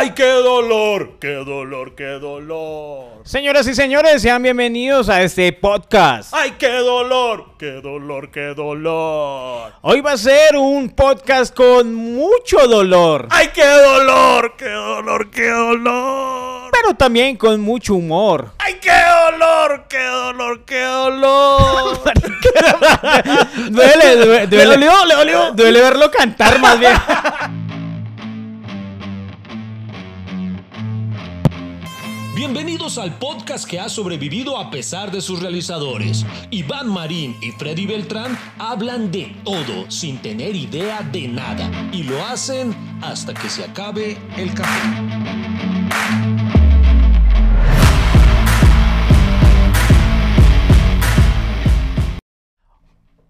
¡Ay, qué dolor! ¡Qué dolor, qué dolor! Señoras y señores, sean bienvenidos a este podcast. ¡Ay, qué dolor! ¡Qué dolor, qué dolor! Hoy va a ser un podcast con mucho dolor, ¡Ay, qué dolor! ¡Qué dolor, qué dolor! pero también con mucho humor. ¡Ay, qué dolor! ¡Qué dolor, qué dolor! Duele, duele, duele. le. Duele verlo cantar más bien. Bienvenidos al podcast que ha sobrevivido a pesar de sus realizadores. Iván Marín y Freddy Beltrán hablan de todo sin tener idea de nada y lo hacen hasta que se acabe el café.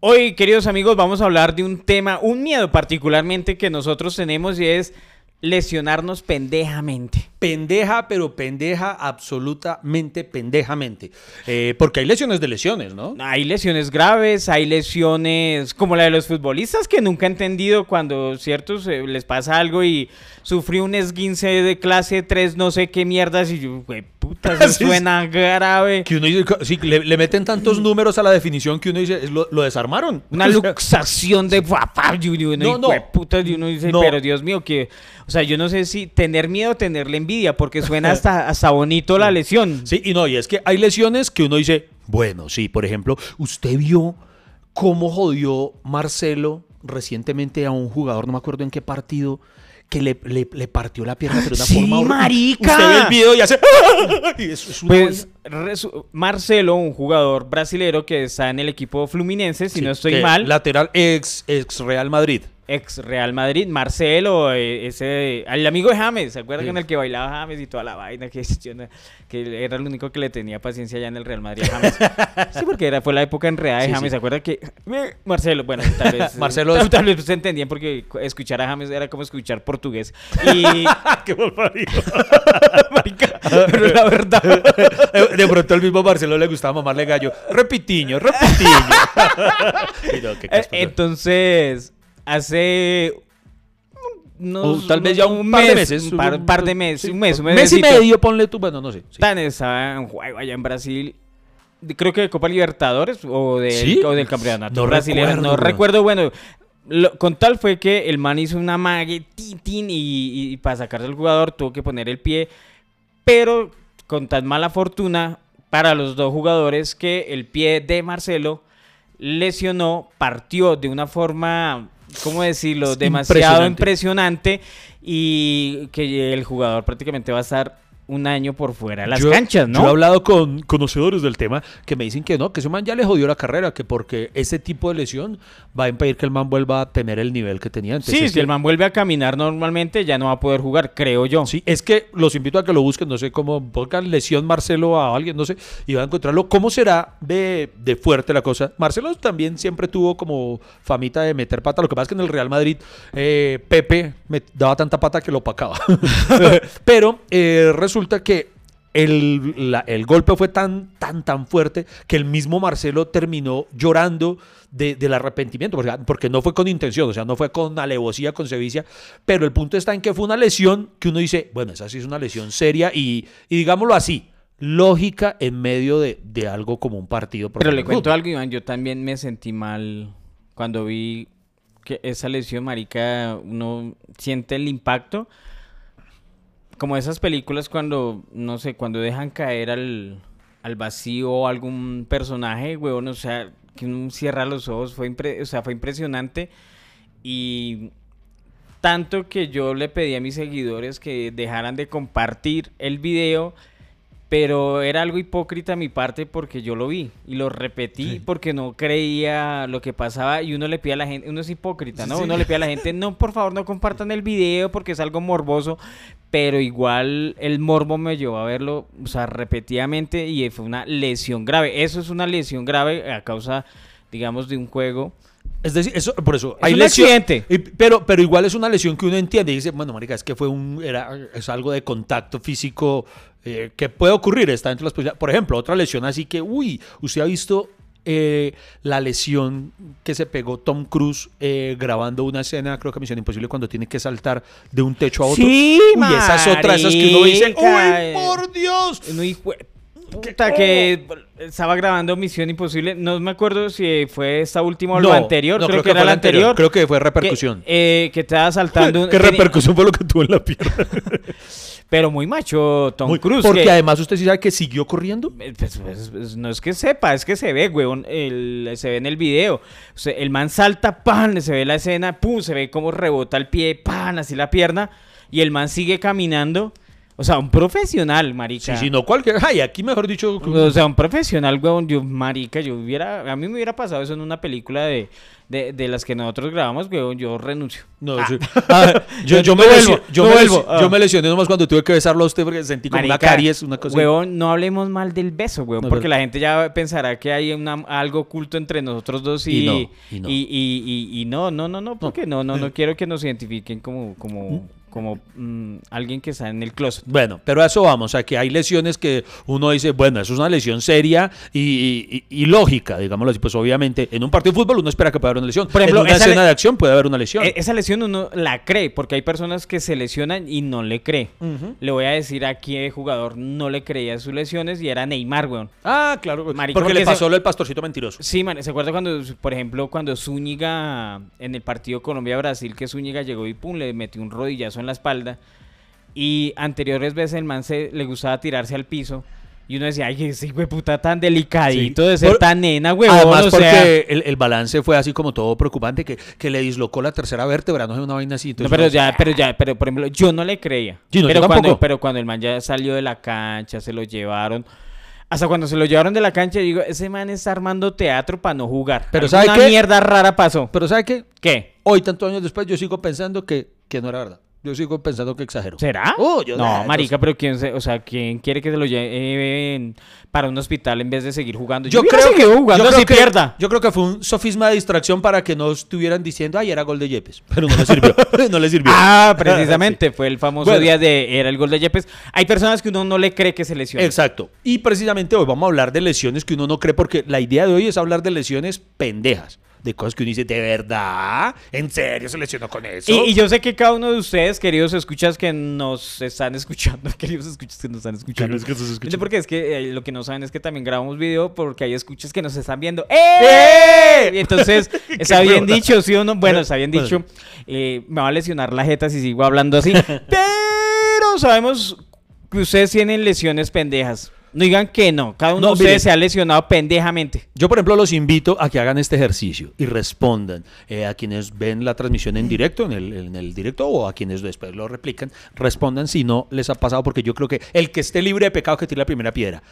Hoy, queridos amigos, vamos a hablar de un tema, un miedo particularmente que nosotros tenemos y es lesionarnos pendejamente. Pendeja, pero pendeja, absolutamente pendejamente. Eh, porque hay lesiones de lesiones, ¿no? Hay lesiones graves, hay lesiones como la de los futbolistas que nunca he entendido cuando, cierto, se- les pasa algo y sufrí un esguince de clase 3, no sé qué mierdas, y yo, güey, puta, eso suena grave. Que uno dice, sí, le, le meten tantos números a la definición que uno dice, lo, lo desarmaron. Una luxación de papá, y uno, No, hijo no. puta, y uno dice, No. pero Dios mío, que, o sea, yo no sé si tener miedo tenerle envidia, porque suena hasta, hasta bonito la lesión. Sí, y no, y es que hay lesiones que uno dice, bueno, sí, por ejemplo, usted vio cómo jodió Marcelo recientemente a un jugador, no me acuerdo en qué partido, que le, le- le partió la pierna pero de una Sí, forma marica. Usted ve el video y hace... y eso es una Pues Marcelo, un jugador brasilero que está en el equipo fluminense, si Sí, no estoy mal, Lateral ex, ex Real Madrid. Ex Real Madrid, Marcelo, eh, ese, el amigo de James, ¿se acuerdan Sí. con el que bailaba James y toda la vaina? Que, era el único que le tenía paciencia allá en el Real Madrid a James. sí, porque era, fue la época enredada de Sí, James, sí. ¿se acuerdan que eh, Marcelo, bueno, tal vez, Marcelo tal, vez se entendían porque escuchar a James era como escuchar portugués. Y ¡Qué marica, pero la verdad De pronto el mismo Marcelo le gustaba mamarle gallo. Repitiño, repitiño. Y no, qué Eh. Entonces, hace unos- tal vez ya un par de meses. un par, par de meses, Sí, un mes, un mes y medio, ponle tú, bueno, no sé. sí. Tan estaba en juego allá en Brasil. de- Creo que de Copa Libertadores o, del- ¿Sí? o del campeonato No brasileño. no recuerdo, bueno. lo- con tal fue que el man hizo una mague tin, tin, y, y para sacarse al jugador tuvo que poner el pie. Pero con tan mala fortuna para los dos jugadores que el pie de Marcelo lesionó, partió de una forma, ¿cómo decirlo?, Es demasiado impresionante. impresionante y que el jugador prácticamente va a estar un año por fuera de las Yo- canchas, ¿no? Yo he hablado con conocedores del tema que me dicen que no, que ese man ya le jodió la carrera, que porque ese tipo de lesión va a impedir que el man vuelva a tener el nivel que tenía antes. sí, Es si que- el man vuelve a caminar normalmente ya no va a poder jugar, creo yo. Sí, es que los invito a que lo busquen, no sé cómo, pongan lesión Marcelo a alguien, no sé, y van a encontrarlo. ¿Cómo será de, de fuerte la cosa? Marcelo también siempre tuvo como famita de meter pata, lo que pasa es que en el Real Madrid eh, Pepe me daba tanta pata que lo opacaba. Pero eh, resulta que el, la- el golpe fue tan, tan, tan fuerte que el mismo Marcelo terminó llorando de- del arrepentimiento, porque, porque no fue con intención, o sea, no fue con alevosía, con sevicia, pero el punto está en que fue una lesión que uno dice, bueno, esa sí es una lesión seria y, y digámoslo así, lógica en medio de, de algo como un partido. Pero le cuento algo, Iván, yo también me sentí mal cuando vi que esa lesión, marica, uno siente el impacto. Como esas películas cuando, no sé, cuando dejan caer al, al vacío algún personaje, weón, o sea, que uno cierra los ojos, fue, impre- o sea, fue impresionante. Y tanto que yo le pedí a mis seguidores que dejaran de compartir el video, pero era algo hipócrita a mi parte porque yo lo vi y lo repetí Sí. porque no creía lo que pasaba y uno le pide a la gente, uno es hipócrita, ¿no? Sí. Uno le pide a la gente, no, por favor, no compartan el video porque es algo morboso, pero igual el morbo me llevó a verlo, o sea, repetidamente y fue una lesión grave. Eso es una lesión grave a causa, digamos, de un juego. Es decir, eso, por eso, Es un lesión- accidente. y- pero, pero igual es una lesión que uno entiende y dice, bueno, marica, es que fue un, era, es algo de contacto físico eh, que puede ocurrir, está entre las posibilidades. Por ejemplo, otra lesión así que, uy, usted ha visto eh, la lesión que se pegó Tom Cruise eh, grabando una escena, creo que Misión Imposible, cuando tiene que saltar de un techo a otro. Sí, y esa es otra de esas que uno dice. ¡Uy, por Dios! No, puta, que estaba grabando Misión Imposible. No me acuerdo si fue esta última o No, la anterior. no, creo, que, era fue la anterior. Creo que fue que, repercusión. eh, que estaba saltando. un- ¿Qué repercusión fue lo que tuvo en la pierna? Pero muy macho Tom Muy- Cruise. Porque que- además usted sí sabe que siguió corriendo. Eh, pues, pues, pues, no es que sepa, es que se ve, weón. el- se ve en el video. O sea, el man salta, pan, se ve la escena, pum, se ve cómo rebota el pie, pan, así la pierna. Y el man sigue caminando. O sea, un profesional, marica. Sí, sí, no cualquier. Ay, aquí mejor dicho. O sea, un profesional, weón, yo, marica, yo hubiera, a mí me hubiera pasado eso en una película de, de, de las que nosotros grabamos, weón, yo renuncio. No, Ah. sí. Ah, yo, yo me vuelvo, lesioné, yo, no me vuelvo, lesi- ah. yo me lesioné nomás cuando tuve que besarlo a usted porque sentí como una Marica, caries, una cosa. Weón, no hablemos mal del beso, weón, No, porque pero- la gente ya pensará que hay una- algo oculto entre nosotros dos y, Y no, y, y no. y, y- y no, no, no, no, porque no, no, no quiero que nos identifiquen como, como, como mm, alguien que está en el closet. Bueno, pero a eso vamos, a que hay lesiones que uno dice, bueno, eso es una lesión seria y, y- y lógica, digámoslo así. Pues obviamente en un partido de fútbol uno espera que pueda haber una lesión. Por ejemplo, en una escena de acción puede haber una lesión. E- esa lesión uno la cree, porque hay personas que se lesionan y no le cree. Le voy a decir a qué jugador no le creía sus lesiones y era Neymar, weón. Ah, claro, Marica, porque le pasó se- lo del pastorcito mentiroso. Sí, man, ¿se acuerda cuando, por ejemplo, cuando Zúñiga en el partido Colombia-Brasil, que Zúñiga llegó y pum, le metió un rodillazo en la espalda? Y anteriores veces el man se, le gustaba tirarse al piso. Y uno decía, ay, ese hijo de puta tan delicadito Sí. de ser Por- tan nena, huevón. Además, o porque sea... el, el balance fue así como todo preocupante, que, que le dislocó la tercera vértebra, no sé, una vaina así. No, pero ya, pero ya, pero por ejemplo, yo no le creía. Sí, no, pero, cuando, pero cuando el man ya salió de la cancha, se lo llevaron. Hasta cuando se lo llevaron de la cancha, digo, ese man está armando teatro para no jugar. Pero ¿sabe Una qué? mierda rara pasó. Pero ¿sabe qué? ¿Qué? Hoy, tantos años después, yo sigo pensando que, que no era verdad. Yo sigo pensando que exageró. ¿Será? Oh, yo- no, marica, pero quién, se- o sea, quién quiere que se lo lleven para un hospital en vez de seguir jugando. Yo hubiera creo, que, jugando yo, creo si que, pierda. yo creo que fue un sofisma de distracción para que no estuvieran diciendo, ay, era gol de Yepes. Pero no le sirvió. no le sirvió. Ah, precisamente, fue el famoso Bueno. día de era el gol de Yepes. Hay personas que uno no le cree que se lesionan. Exacto. Y precisamente hoy vamos a hablar de lesiones que uno no cree, porque la idea de hoy es hablar de lesiones pendejas. De cosas que uno dice, ¿de verdad? ¿En serio se lesionó con eso? Y, y yo sé que cada uno de ustedes, queridos escuchas que nos están escuchando, queridos escuchas que nos están escuchando. Queridos que nos escuchan. Porque es que eh, lo que no saben es que también grabamos video porque hay escuchas que nos están viendo. ¡Eh! ¡Eh! Entonces, está bien dicho, ¿sí o no? Bueno, está bien dicho. Eh, me va a lesionar la jeta si sigo hablando así. Pero sabemos que ustedes tienen lesiones pendejas. No digan que no. Cada uno No, de ustedes mire. se ha lesionado pendejamente. Yo, por ejemplo, los invito a que hagan este ejercicio y respondan eh, a quienes ven la transmisión en directo, en el, en el directo, o a quienes después lo replican, respondan si no les ha pasado, porque yo creo que el que esté libre de pecado que tire la primera piedra.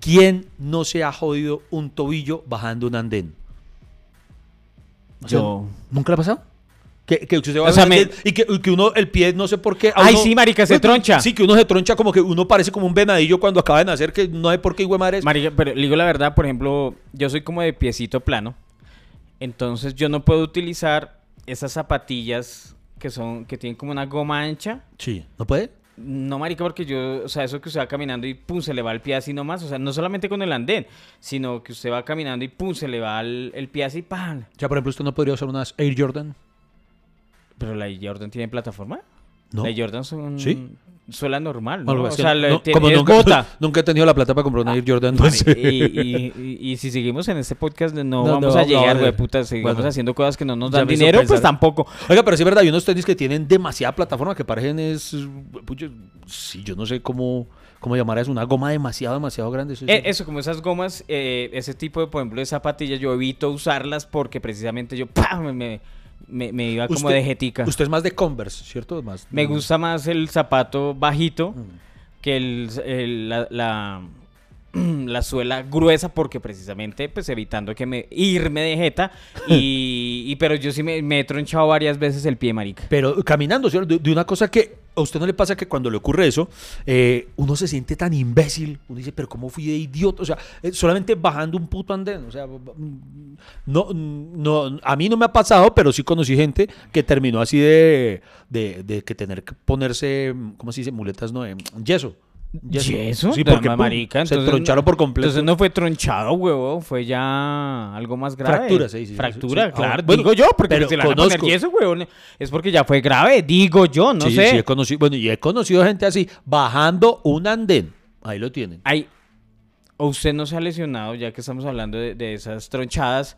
¿Quién no se ha jodido un tobillo bajando un andén? O sea, Yo. ¿Nunca le ha pasado? Que, que usted va O sea, a me- y que, que uno, el pie, no sé por qué. Ay, uno- sí, marica, se troncha. Sí, que uno se troncha como que uno parece como un venadillo cuando acaba de nacer, que no hay por qué, de madre. es- Marica, pero le digo la verdad, por ejemplo, yo soy como de piecito plano. Entonces yo no puedo utilizar esas zapatillas que son, que tienen como una goma ancha. Sí, ¿no puede? No, marica, porque yo, o sea, eso que usted va caminando y pum, se le va el pie así nomás. O sea, no solamente con el andén, sino que usted va caminando y pum, se le va el, el pie así, ¡pam! Ya, por ejemplo, usted no podría usar unas Air Jordan. Pero la Jordan tiene plataforma. No. La Jordan son ¿Sí? suela normal, ¿no? O sea, no, tiene- como nunca, bota. nunca he tenido la plata para comprar una Air Jordan. Mani, entonces- y, y- y- y si seguimos en este podcast no, No, vamos no, a no, llegar, no, güey, puta, seguimos bueno. haciendo cosas que no nos dan dinero, pues tampoco. Oiga, pero sí es verdad, hay unos tenis que tienen demasiada plataforma que parecen es... pucha, sí, yo no sé cómo, cómo llamar eso, una goma demasiado, demasiado grande. sí. Eh, eso, como esas gomas, eh, ese tipo de, por ejemplo, de zapatillas, yo evito usarlas porque precisamente yo ¡pam! me, me, me- iba como Usted- de jetica. Usted es más de Converse, ¿cierto? Más, Me gusta más el zapato bajito Mm. que el, el- la, la, la suela gruesa porque precisamente pues evitando que me irme de jeta y, y- pero yo sí me, me he tronchado varias veces el pie marica Pero caminando, ¿cierto? De, de una cosa que a usted no le pasa que cuando le ocurre eso, eh, uno se siente tan imbécil. Uno dice, pero ¿cómo fui de idiota? O sea, eh, solamente bajando un puto andén. O sea, no, no, a mí no me ha pasado, pero sí conocí gente que terminó así de, de, de que tener que ponerse, ¿cómo se dice? Muletas, no, eh, yeso. ¿Y eso? Sí, porque marica, se entonces troncharon no- por completo. Entonces no fue tronchado, huevo, fue ya algo más grave. Fractura, sí, sí, sí, Fractura, sí. claro. Bueno, digo yo, porque pero si le van a poner conozco. yeso, huevón, es porque ya fue grave, digo yo, no sí, sé. sí, he conocido, bueno, y he conocido gente así, bajando un andén. Ahí lo tienen. Hay, o usted no se ha lesionado, ya que estamos hablando de, de esas tronchadas,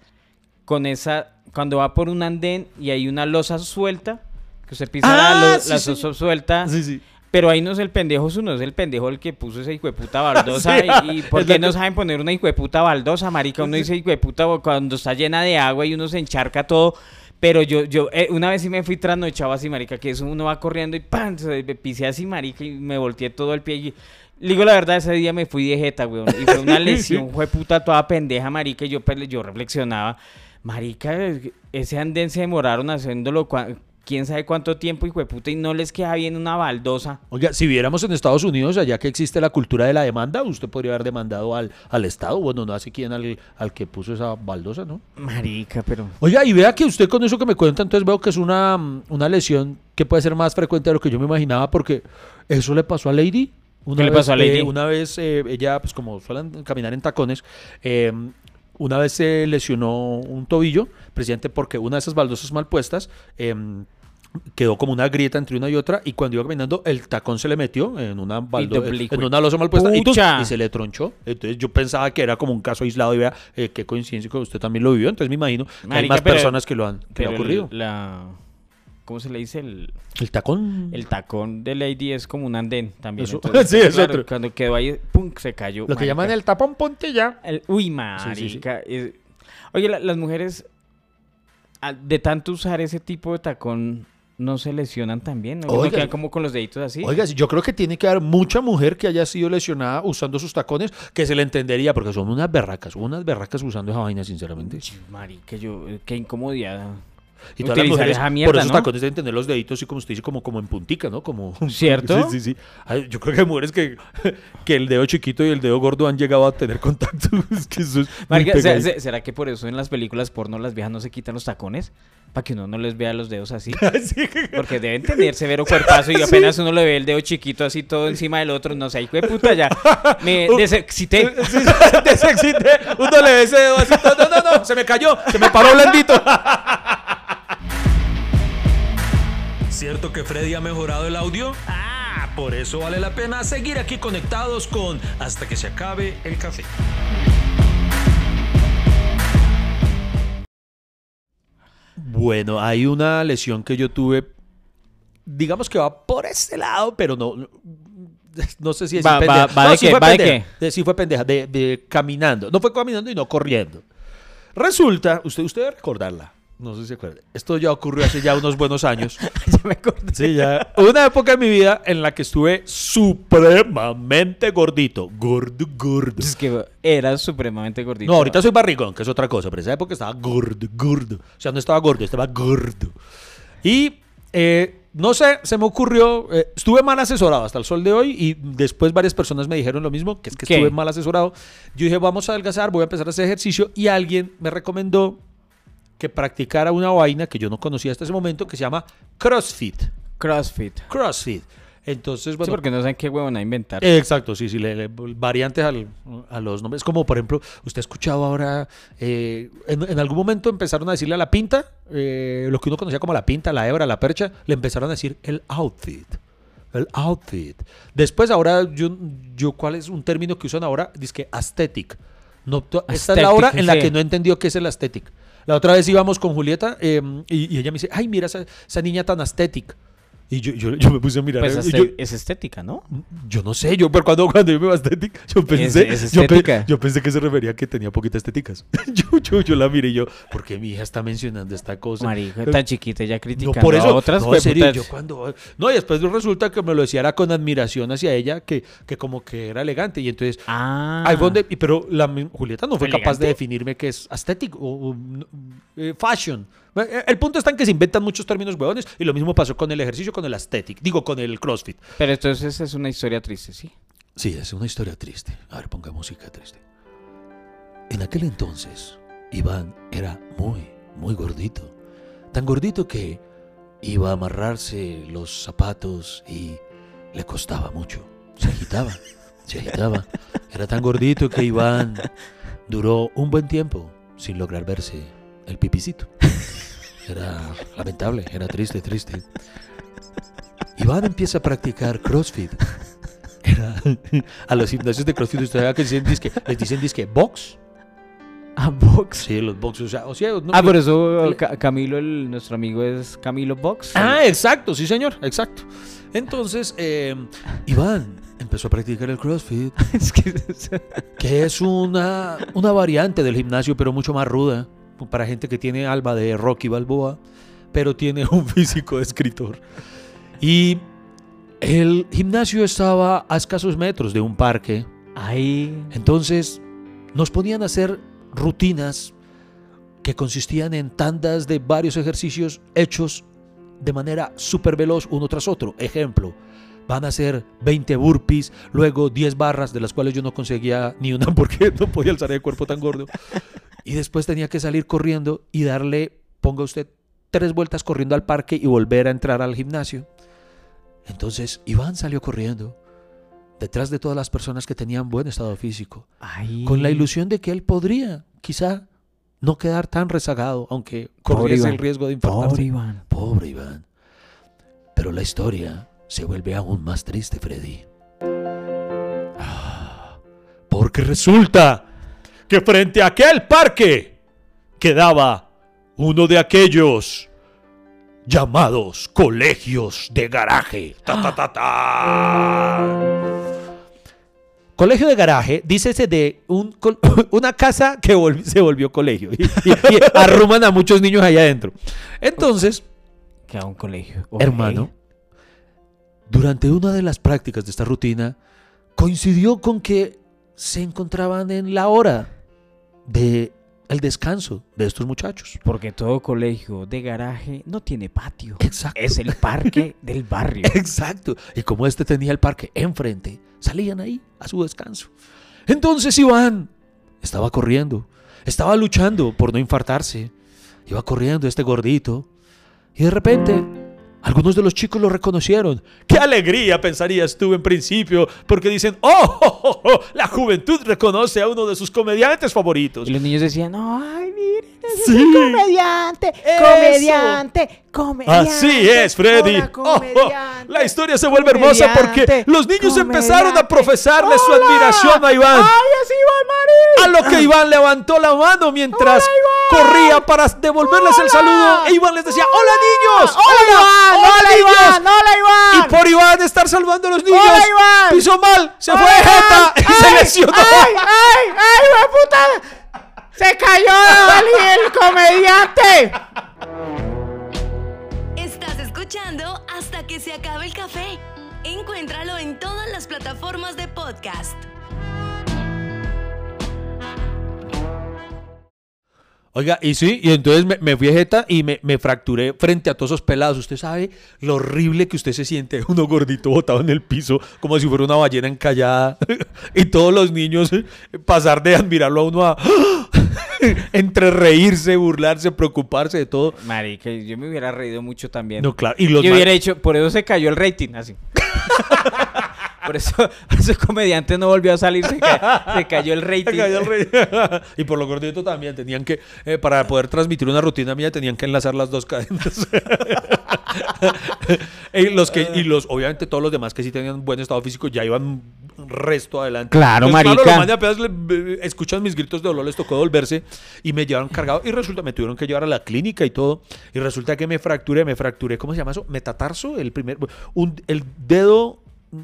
con esa, cuando va por un andén y hay una losa suelta, que usted pisa la, Ah, sí, la sí. losa suelta, sí. Pero ahí no es el pendejo uno, es el pendejo el que puso esa hijueputa baldosa. Sí, y, y ¿por qué no exacto. saben poner una hijueputa baldosa, marica? Uno dice hijueputa cuando está llena de agua y uno se encharca todo. Pero yo, yo, eh, una vez sí me fui trasnochado así, marica, que eso uno va corriendo y ¡pam! Se me pisé así, marica, y me volteé todo el pie. Y, le digo la verdad, ese día me fui de jeta, weón. Y fue una lesión, fue puta toda pendeja, marica. Y yo, pues, yo reflexionaba, marica, ese andén se demoraron haciéndolo quién sabe cuánto tiempo, hijo de puta, y no les queda bien una baldosa. Oiga, si viéramos en Estados Unidos, allá que existe la cultura de la demanda, usted podría haber demandado al, al Estado. Bueno, no hace quién al, al que puso esa baldosa, ¿no? Marica, pero. Oiga, y vea que usted con eso que me cuenta, entonces veo que es una, una lesión que puede ser más frecuente de lo que yo me imaginaba, porque eso le pasó a Lady. Una ¿Qué le vez, pasó a Lady? eh, una vez eh, ella, pues como suelen caminar en tacones, eh, una vez se lesionó un tobillo, precisamente porque una de esas baldosas mal puestas eh, quedó como una grieta entre una y otra y cuando iba caminando el tacón se le metió en una baldo- doble- en una losa mal puesta y, se le tronchó. Entonces yo pensaba que era como un caso aislado y vea eh, qué coincidencia que usted también lo vivió. Entonces me imagino que hay más pero- personas que lo han que le ha ocurrido. la. ¿Cómo se le dice? El, El tacón. el tacón de Lady es como un andén también. Eso- entonces, sí, es claro, otro. Cuando quedó ahí, ¡pum! se cayó. lo que llaman el tapón puntilla. El- uy, sí, sí. marica. es- Oye, la- las mujeres, al- de tanto usar ese tipo de tacón, no se lesionan también. ¿no? No Oiga. quedan como con los deditos así. Oiga, yo creo que tiene que haber mucha mujer que haya sido lesionada usando sus tacones que se le entendería, porque son unas berracas, unas berracas usando esa vaina, sinceramente. Marica, yo, qué incomodidad. Y todas las mujeres esa por mierda, esos ¿no? tacones deben tener los deditos así como usted dice, como, como en puntica, ¿no? Como... ¿Cierto? Sí, sí, sí. Ay, yo creo que hay mujeres que, que el dedo chiquito y el dedo gordo han llegado a tener contacto. es que eso es Marica, ¿se- pegadito. se- ¿será que por eso en las películas porno las viejas no se quitan los tacones? Para que uno no les vea los dedos así. Sí. Porque deben tener severo cuerpazo y apenas uno le ve el dedo chiquito así todo encima del otro. No sé, hijo de puta, ya. Me desexcité. Sí, sí, desexcité. Uno le ve ese dedo así. No, no, no, se me cayó, se me paró blandito. ¿Cierto que Freddy ha mejorado el audio? Ah, por eso vale la pena seguir aquí conectados con Hasta que se acabe el café. Bueno, hay una lesión que yo tuve, digamos que va por ese lado, pero no, no, no sé si es Va- pendeja. va- va No, de sí qué, fue va de pendeja. De- sí fue pendeja, de, de caminando. No fue caminando y no corriendo. Resulta, usted, usted debe recordarla, no sé si se acuerda. Esto ya ocurrió hace ya unos buenos años. Ya me acordé. Sí, ya. Una época en mi vida en la que estuve supremamente gordito. Gordo, gordo. Es que era supremamente gordito. No, ahorita soy barrigón, que es otra cosa, pero en esa época estaba gordo, gordo. O sea, no estaba gordo, estaba gordo. Y eh, no sé, se me ocurrió, eh, estuve mal asesorado hasta el sol de hoy y después varias personas me dijeron lo mismo, que es que ¿Qué? estuve mal asesorado. Yo dije, vamos a adelgazar, voy a empezar a hacer ejercicio y alguien me recomendó que practicara una vaina que yo no conocía hasta ese momento que se llama CrossFit. CrossFit. CrossFit. Entonces, Sí, bueno, porque no saben qué huevón a inventar. eh, Exacto, sí, sí, le- le- variantes al- a los nombres. Como por ejemplo, usted ha escuchado ahora, eh, en, en algún momento empezaron a decirle a la pinta, eh, lo que uno conocía como la pinta, la hebra, la percha, le empezaron a decir el outfit. El outfit. Después, ahora, yo, yo ¿cuál es un término que usan ahora? Dice que aesthetic. No, esta es la hora en la sí. que no entendió qué es el aesthetic. La otra vez íbamos con Julieta eh, y, ella me dice, ay, mira esa, esa niña tan aesthetic. Y yo, yo, yo me puse a mirar. Pues este- yo- es estética, ¿no? yo no sé, yo pero cuando, cuando yo me iba a estética, yo pensé, es yo, pe- estética. yo pensé que se refería a que tenía poquitas estéticas. yo, yo, yo la miré y yo, ¿por qué mi hija está mencionando esta cosa? Marica, tan chiquita ya No, criticando por eso, a otras no, serio, yo cuando, no, y después resulta que me lo decía era con admiración hacia ella, que, que como que era elegante, y entonces, Ah. ahí donde- pero la Julieta no fue capaz de definirme qué es aesthetic o, o, eh, fashion. Eh, El punto está en que se inventan muchos términos huevones, y lo mismo pasó con el ejercicio, con el aesthetic, digo, con el crossfit. Pero entonces es una historia triste, ¿sí? Sí, es una historia triste. A ver, ponga música triste. En aquel entonces, Iván era muy, muy gordito. Tan gordito que iba a amarrarse los zapatos y le costaba mucho. se agitaba, se agitaba. Era tan gordito que Iván duró un buen tiempo sin lograr verse el pipicito. Era lamentable, era triste, triste. Iván empieza a practicar CrossFit. Era, a los gimnasios de CrossFit ustedes que dicen disque, les dicen disque box. A box. Sí, los box, o sea, o sea, no- Ah, por eso Ca- Camilo, el, nuestro amigo es Camilo Box. Ah, exacto, sí señor, exacto. Entonces, eh, Iván empezó a practicar el CrossFit, es que que es una, una variante del gimnasio, pero mucho más ruda, para gente que tiene alba de Rocky Balboa, pero tiene un físico de escritor. Y el gimnasio estaba a escasos metros de un parque, Ahí. entonces nos ponían a hacer rutinas que consistían en tandas de varios ejercicios hechos de manera súper veloz uno tras otro. Ejemplo, van a hacer 20 burpees, luego 10 barras, de las cuales yo no conseguía ni una porque no podía alzar el cuerpo tan gordo. Y después tenía que salir corriendo y darle, ponga usted, tres vueltas corriendo al parque y volver a entrar al gimnasio. Entonces Iván salió corriendo detrás de todas las personas que tenían buen estado físico con la ilusión de que él podría, quizá, no quedar tan rezagado, aunque Pobre corriese el riesgo de Pobre infartarse. Iván. Pobre Iván. Pero la historia se vuelve aún más triste, Freddy. Ah, Porque resulta que frente a aquel parque quedaba uno de aquellos llamados colegios de garaje. Ta, ta, ta, ta. Colegio de garaje, dícese de un una casa que se volvió colegio y, y- y arruman a muchos niños allá adentro. Entonces, Queda un colegio. Hermano, durante una de las prácticas de esta rutina, coincidió con que se encontraban en la hora de el descanso de estos muchachos. Porque todo colegio de garaje no tiene patio. Exacto. Es el parque del barrio. Exacto. Y como este tenía el parque enfrente, salían ahí a su descanso. Entonces Iván estaba corriendo, estaba luchando por no infartarse. Iba corriendo este gordito. Y de repente, algunos de los chicos lo reconocieron. ¡Qué alegría! Pensarías tú en principio, porque dicen, ¡Oh! oh, oh, oh, la juventud reconoce a uno de sus comediantes favoritos. Y los niños decían, ay, es Sí. el comediante, Eso. comediante, comediante. Así es, Freddy. Oh, oh, comediante, la historia se vuelve hermosa porque los niños empezaron a profesarle su admiración a Iván. ¡Ay, es Iván Marín! A lo que Iván levantó la mano mientras Hola, corría para devolverles el saludo. E Iván les decía, hola niños, ¡Hola! ¡Hola, niños". Iván! ¡Hola, Iván! Y por Iván estar salvando a los niños, ¡Hola, Iván! pisó mal, se fue ¡Hola, de jeta y se ¡Ay, lesionó. ¡Ay, ay, ay, puta! ¡Se cayó el comediante! Estás escuchando hasta que se acabe el café. Encuéntralo en todas las plataformas de podcast. Oiga, y sí, y entonces me, me fui de jeta y me, me fracturé frente a todos esos pelados. Usted sabe lo horrible que usted se siente, uno gordito botado en el piso, como si fuera una ballena encallada, y todos los niños eh, pasar de admirarlo a uno a entre reírse, burlarse, preocuparse de todo. Marica, yo me hubiera reído mucho también. No, claro. Y los Yo hubiera dicho, por eso se cayó el rating, así. Por eso ese comediante no volvió a salir, se, ca- se cayó el rating. Se cayó el rey. y por lo gordito también tenían que, eh, para poder transmitir una rutina mía, tenían que enlazar las dos cadenas. y los que, y los, obviamente todos los demás que sí tenían buen estado físico ya iban resto adelante. Claro, marica. los le- escuchan mis gritos de dolor, les tocó volverse y me llevaron cargado. Y resulta, me tuvieron que llevar a la clínica y todo. Y resulta que me fracturé, me fracturé, ¿cómo se llama eso? Metatarso, el primer, un, el dedo,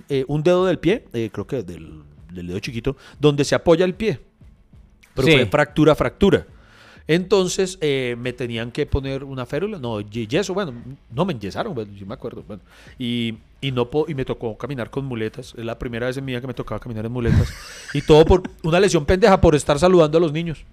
eh, un dedo del pie, eh, creo que del, del dedo chiquito, donde se apoya el pie. Pero Sí. fue fractura, fractura. Entonces eh, me tenían que poner una férula, no, yeso, bueno, no me enyesaron, bueno, yo me acuerdo, bueno, y, y no y me tocó caminar con muletas, es la primera vez en mi vida que me tocaba caminar en muletas, y todo por una lesión pendeja por estar saludando a los niños.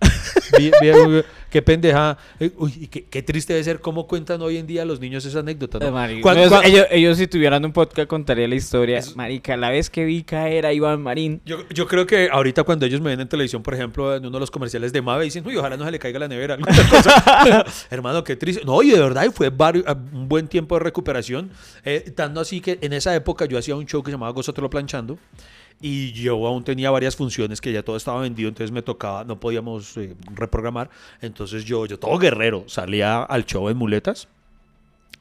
Bien- bien, qué pendeja. Eh, Uy, qué, qué triste debe ser cómo cuentan hoy en día los niños esa anécdota. ¿no? Marica, no, es- ellos, ellos si tuvieran un podcast contaría la historia. Marica, la vez que vi caer a Iván Marín. Yo, yo creo que ahorita cuando ellos me ven en televisión, por ejemplo, en uno de los comerciales de Mave, dicen, uy, ojalá no se le caiga la nevera. cosa. Hermano, qué triste. No, y de verdad, fue vario- un buen tiempo de recuperación. Eh, tanto así que en esa época yo hacía un show que se llamaba Gózatelo Planchando. Y yo aún tenía varias funciones que ya todo estaba vendido, entonces me tocaba, no podíamos eh, reprogramar. Entonces yo, yo todo guerrero, salía al show en muletas.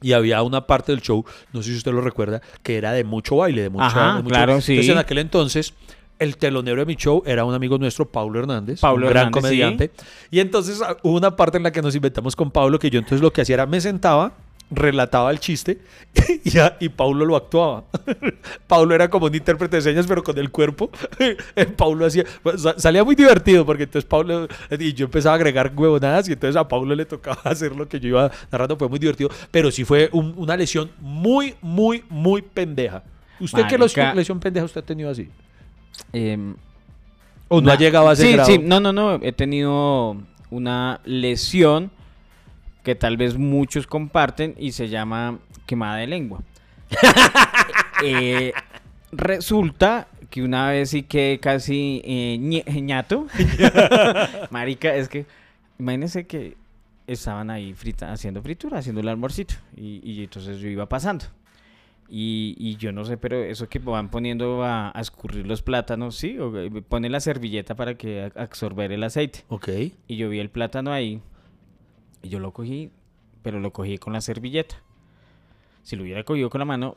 Y había una parte del show, no sé si usted lo recuerda, que era de mucho baile, de mucha, Ajá, de mucho- claro, sí. Entonces en aquel entonces, el telonero de mi show era un amigo nuestro, Paulo Hernández, Paulo un gran Hernández, comediante. Y entonces ah, hubo una parte en la que nos inventamos con Pablo, que yo entonces lo que hacía era me sentaba, relataba el chiste y, ya- y Paulo lo actuaba. Paulo era como un intérprete de señas, pero con el cuerpo. Paulo hacía, pues, sa- salía muy divertido porque entonces Paulo, y yo empezaba a agregar huevonadas y entonces a Paulo le tocaba hacer lo que yo iba narrando, fue muy divertido, pero sí fue un- una lesión muy, muy, muy pendeja. ¿Usted qué lesión pendeja usted ha tenido así? em, ¿O no ha llegado a ese sí, grado? Sí, no, no, no. He tenido una lesión que tal vez muchos comparten y se llama quemada de lengua. Eh, resulta que una vez sí que casi eh, ñe- ñato. Marica, es que imagínense que estaban ahí frita, haciendo fritura, haciendo el almorcito. Y, y entonces yo iba pasando. Y, y yo no sé, pero eso que van poniendo a, a escurrir los plátanos, ¿sí? O, eh, ponen la servilleta para que absorber el aceite. Ok. Y yo vi el plátano ahí. Y yo lo cogí, pero lo cogí con la servilleta. Si lo hubiera cogido con la mano,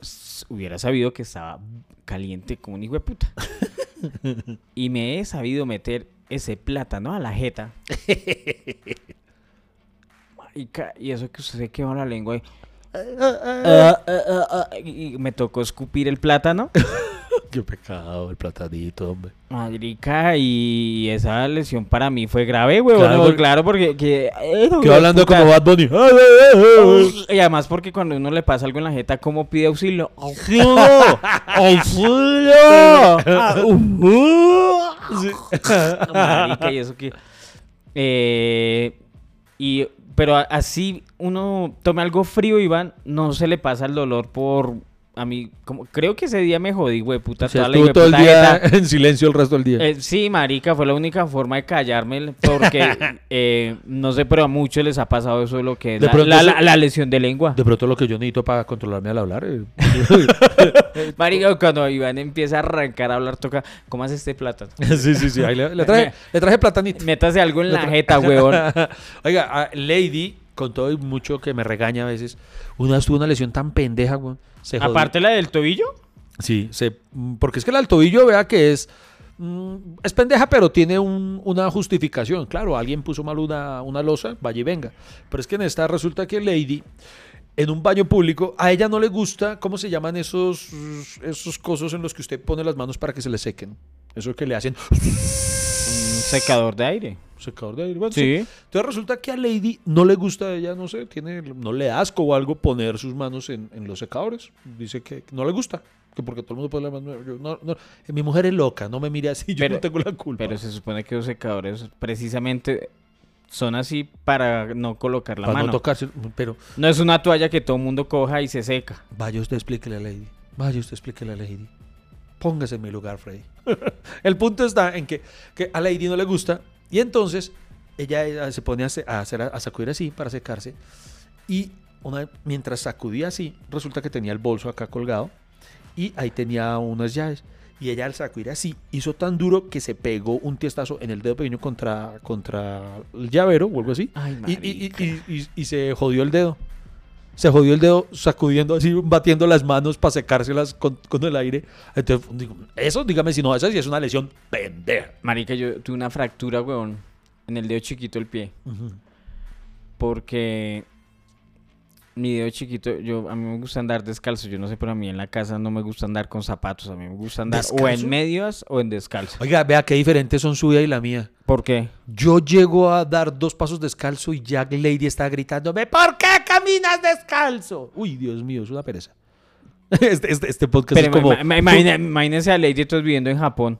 hubiera sabido que estaba caliente como un hijo de puta. y me he sabido meter ese plátano a la jeta. Marica, y eso que usted se la lengua ah, ah, ah, y me tocó escupir el plátano. Qué pecado, el platanito, hombre. Marica, y esa lesión para mí fue grave, huevón. Claro, porque- Claro, porque... Que, Quedó hablando puta. como Bad Bunny. Y además porque cuando uno le pasa algo en la jeta, ¿cómo pide auxilio? ¡Auxilio! ¡Auxilio! Marica, y eso que... Eh, y, pero así uno tome algo frío, Iván, no se le pasa el dolor por... A mí, como, creo que ese día me jodí, güey, puta, O sea, toda la estuvo todo el día jeta. en silencio el resto del día. Eh, sí, marica, fue la única forma de callarme porque eh, no sé, pero a muchos les ha pasado eso de lo que es De la, la- eso- la- la lesión de lengua. De pronto lo que yo necesito para controlarme al hablar. eh. Marica, cuando Iván empieza a arrancar a hablar, toca, ¿cómo hace este plátano? sí, sí, sí. Ahí le, le traje, le traje platanito. Métase algo en la jeta, huevón. Oiga, a Lady, con todo y mucho que me regaña a veces, una vez tuvo una lesión tan pendeja, güey. Se jodió. Aparte la del tobillo. Sí, se, mm, porque es que la del tobillo, vea que es. mm, Es pendeja, pero tiene un- una justificación. Claro, alguien puso mal una, una losa, vaya y venga. Pero es que en esta resulta que Lady, en un baño público, a ella no le gusta, ¿cómo se llaman esos, esos cosos en los que usted pone las manos para que se le sequen? Eso que le hacen secador de aire. secador de aire. Bueno, Sí. Entonces resulta que a Lady no le gusta a ella, no sé, tiene, no le da asco o algo poner sus manos en, en los secadores. Dice que no le gusta, que porque todo el mundo pone las manos. yo no- no, mi mujer es loca, no me mire así, yo Pero- no tengo la culpa. Pero se supone que los secadores precisamente son así para no colocar la para mano. no tocarse, pero No es una toalla que todo el mundo coja y se seca. vaya usted explíquele a Lady, vaya usted explíquele a Lady. Póngase en mi lugar, Freddy. el punto está en que, que a Lady no le gusta y entonces ella eh, se pone a, hacer, a sacudir así para secarse y una, mientras sacudía así, resulta que tenía el bolso acá colgado y ahí tenía unas llaves. Y ella al sacudir así hizo tan duro que se pegó un tiestazo en el dedo pequeño contra, contra el llavero o algo así. Ay, y, y- y- y- y- y se jodió el dedo. Se jodió el dedo sacudiendo así, batiendo las manos para secárselas con, con el aire. Entonces, digo, eso, dígame si no, esa sí es una lesión pendeja. Marica, yo tuve una fractura, weón, en el dedo chiquito del pie. Porque mi dedo chiquito, yo a mí me gusta andar descalzo. Yo no sé, pero a mí en la casa no me gusta andar con zapatos. A mí me gusta andar o en medias o en descalzo. Oiga, vea qué diferentes son su vida y la mía. ¿Por qué? Yo llego a dar dos pasos descalzo y Jack Lady está gritándome, ¿por qué caminas descalzo? Uy, Dios mío, es una pereza. Este, este, este podcast Pero es como... imagínense a Lady entonces viviendo en Japón.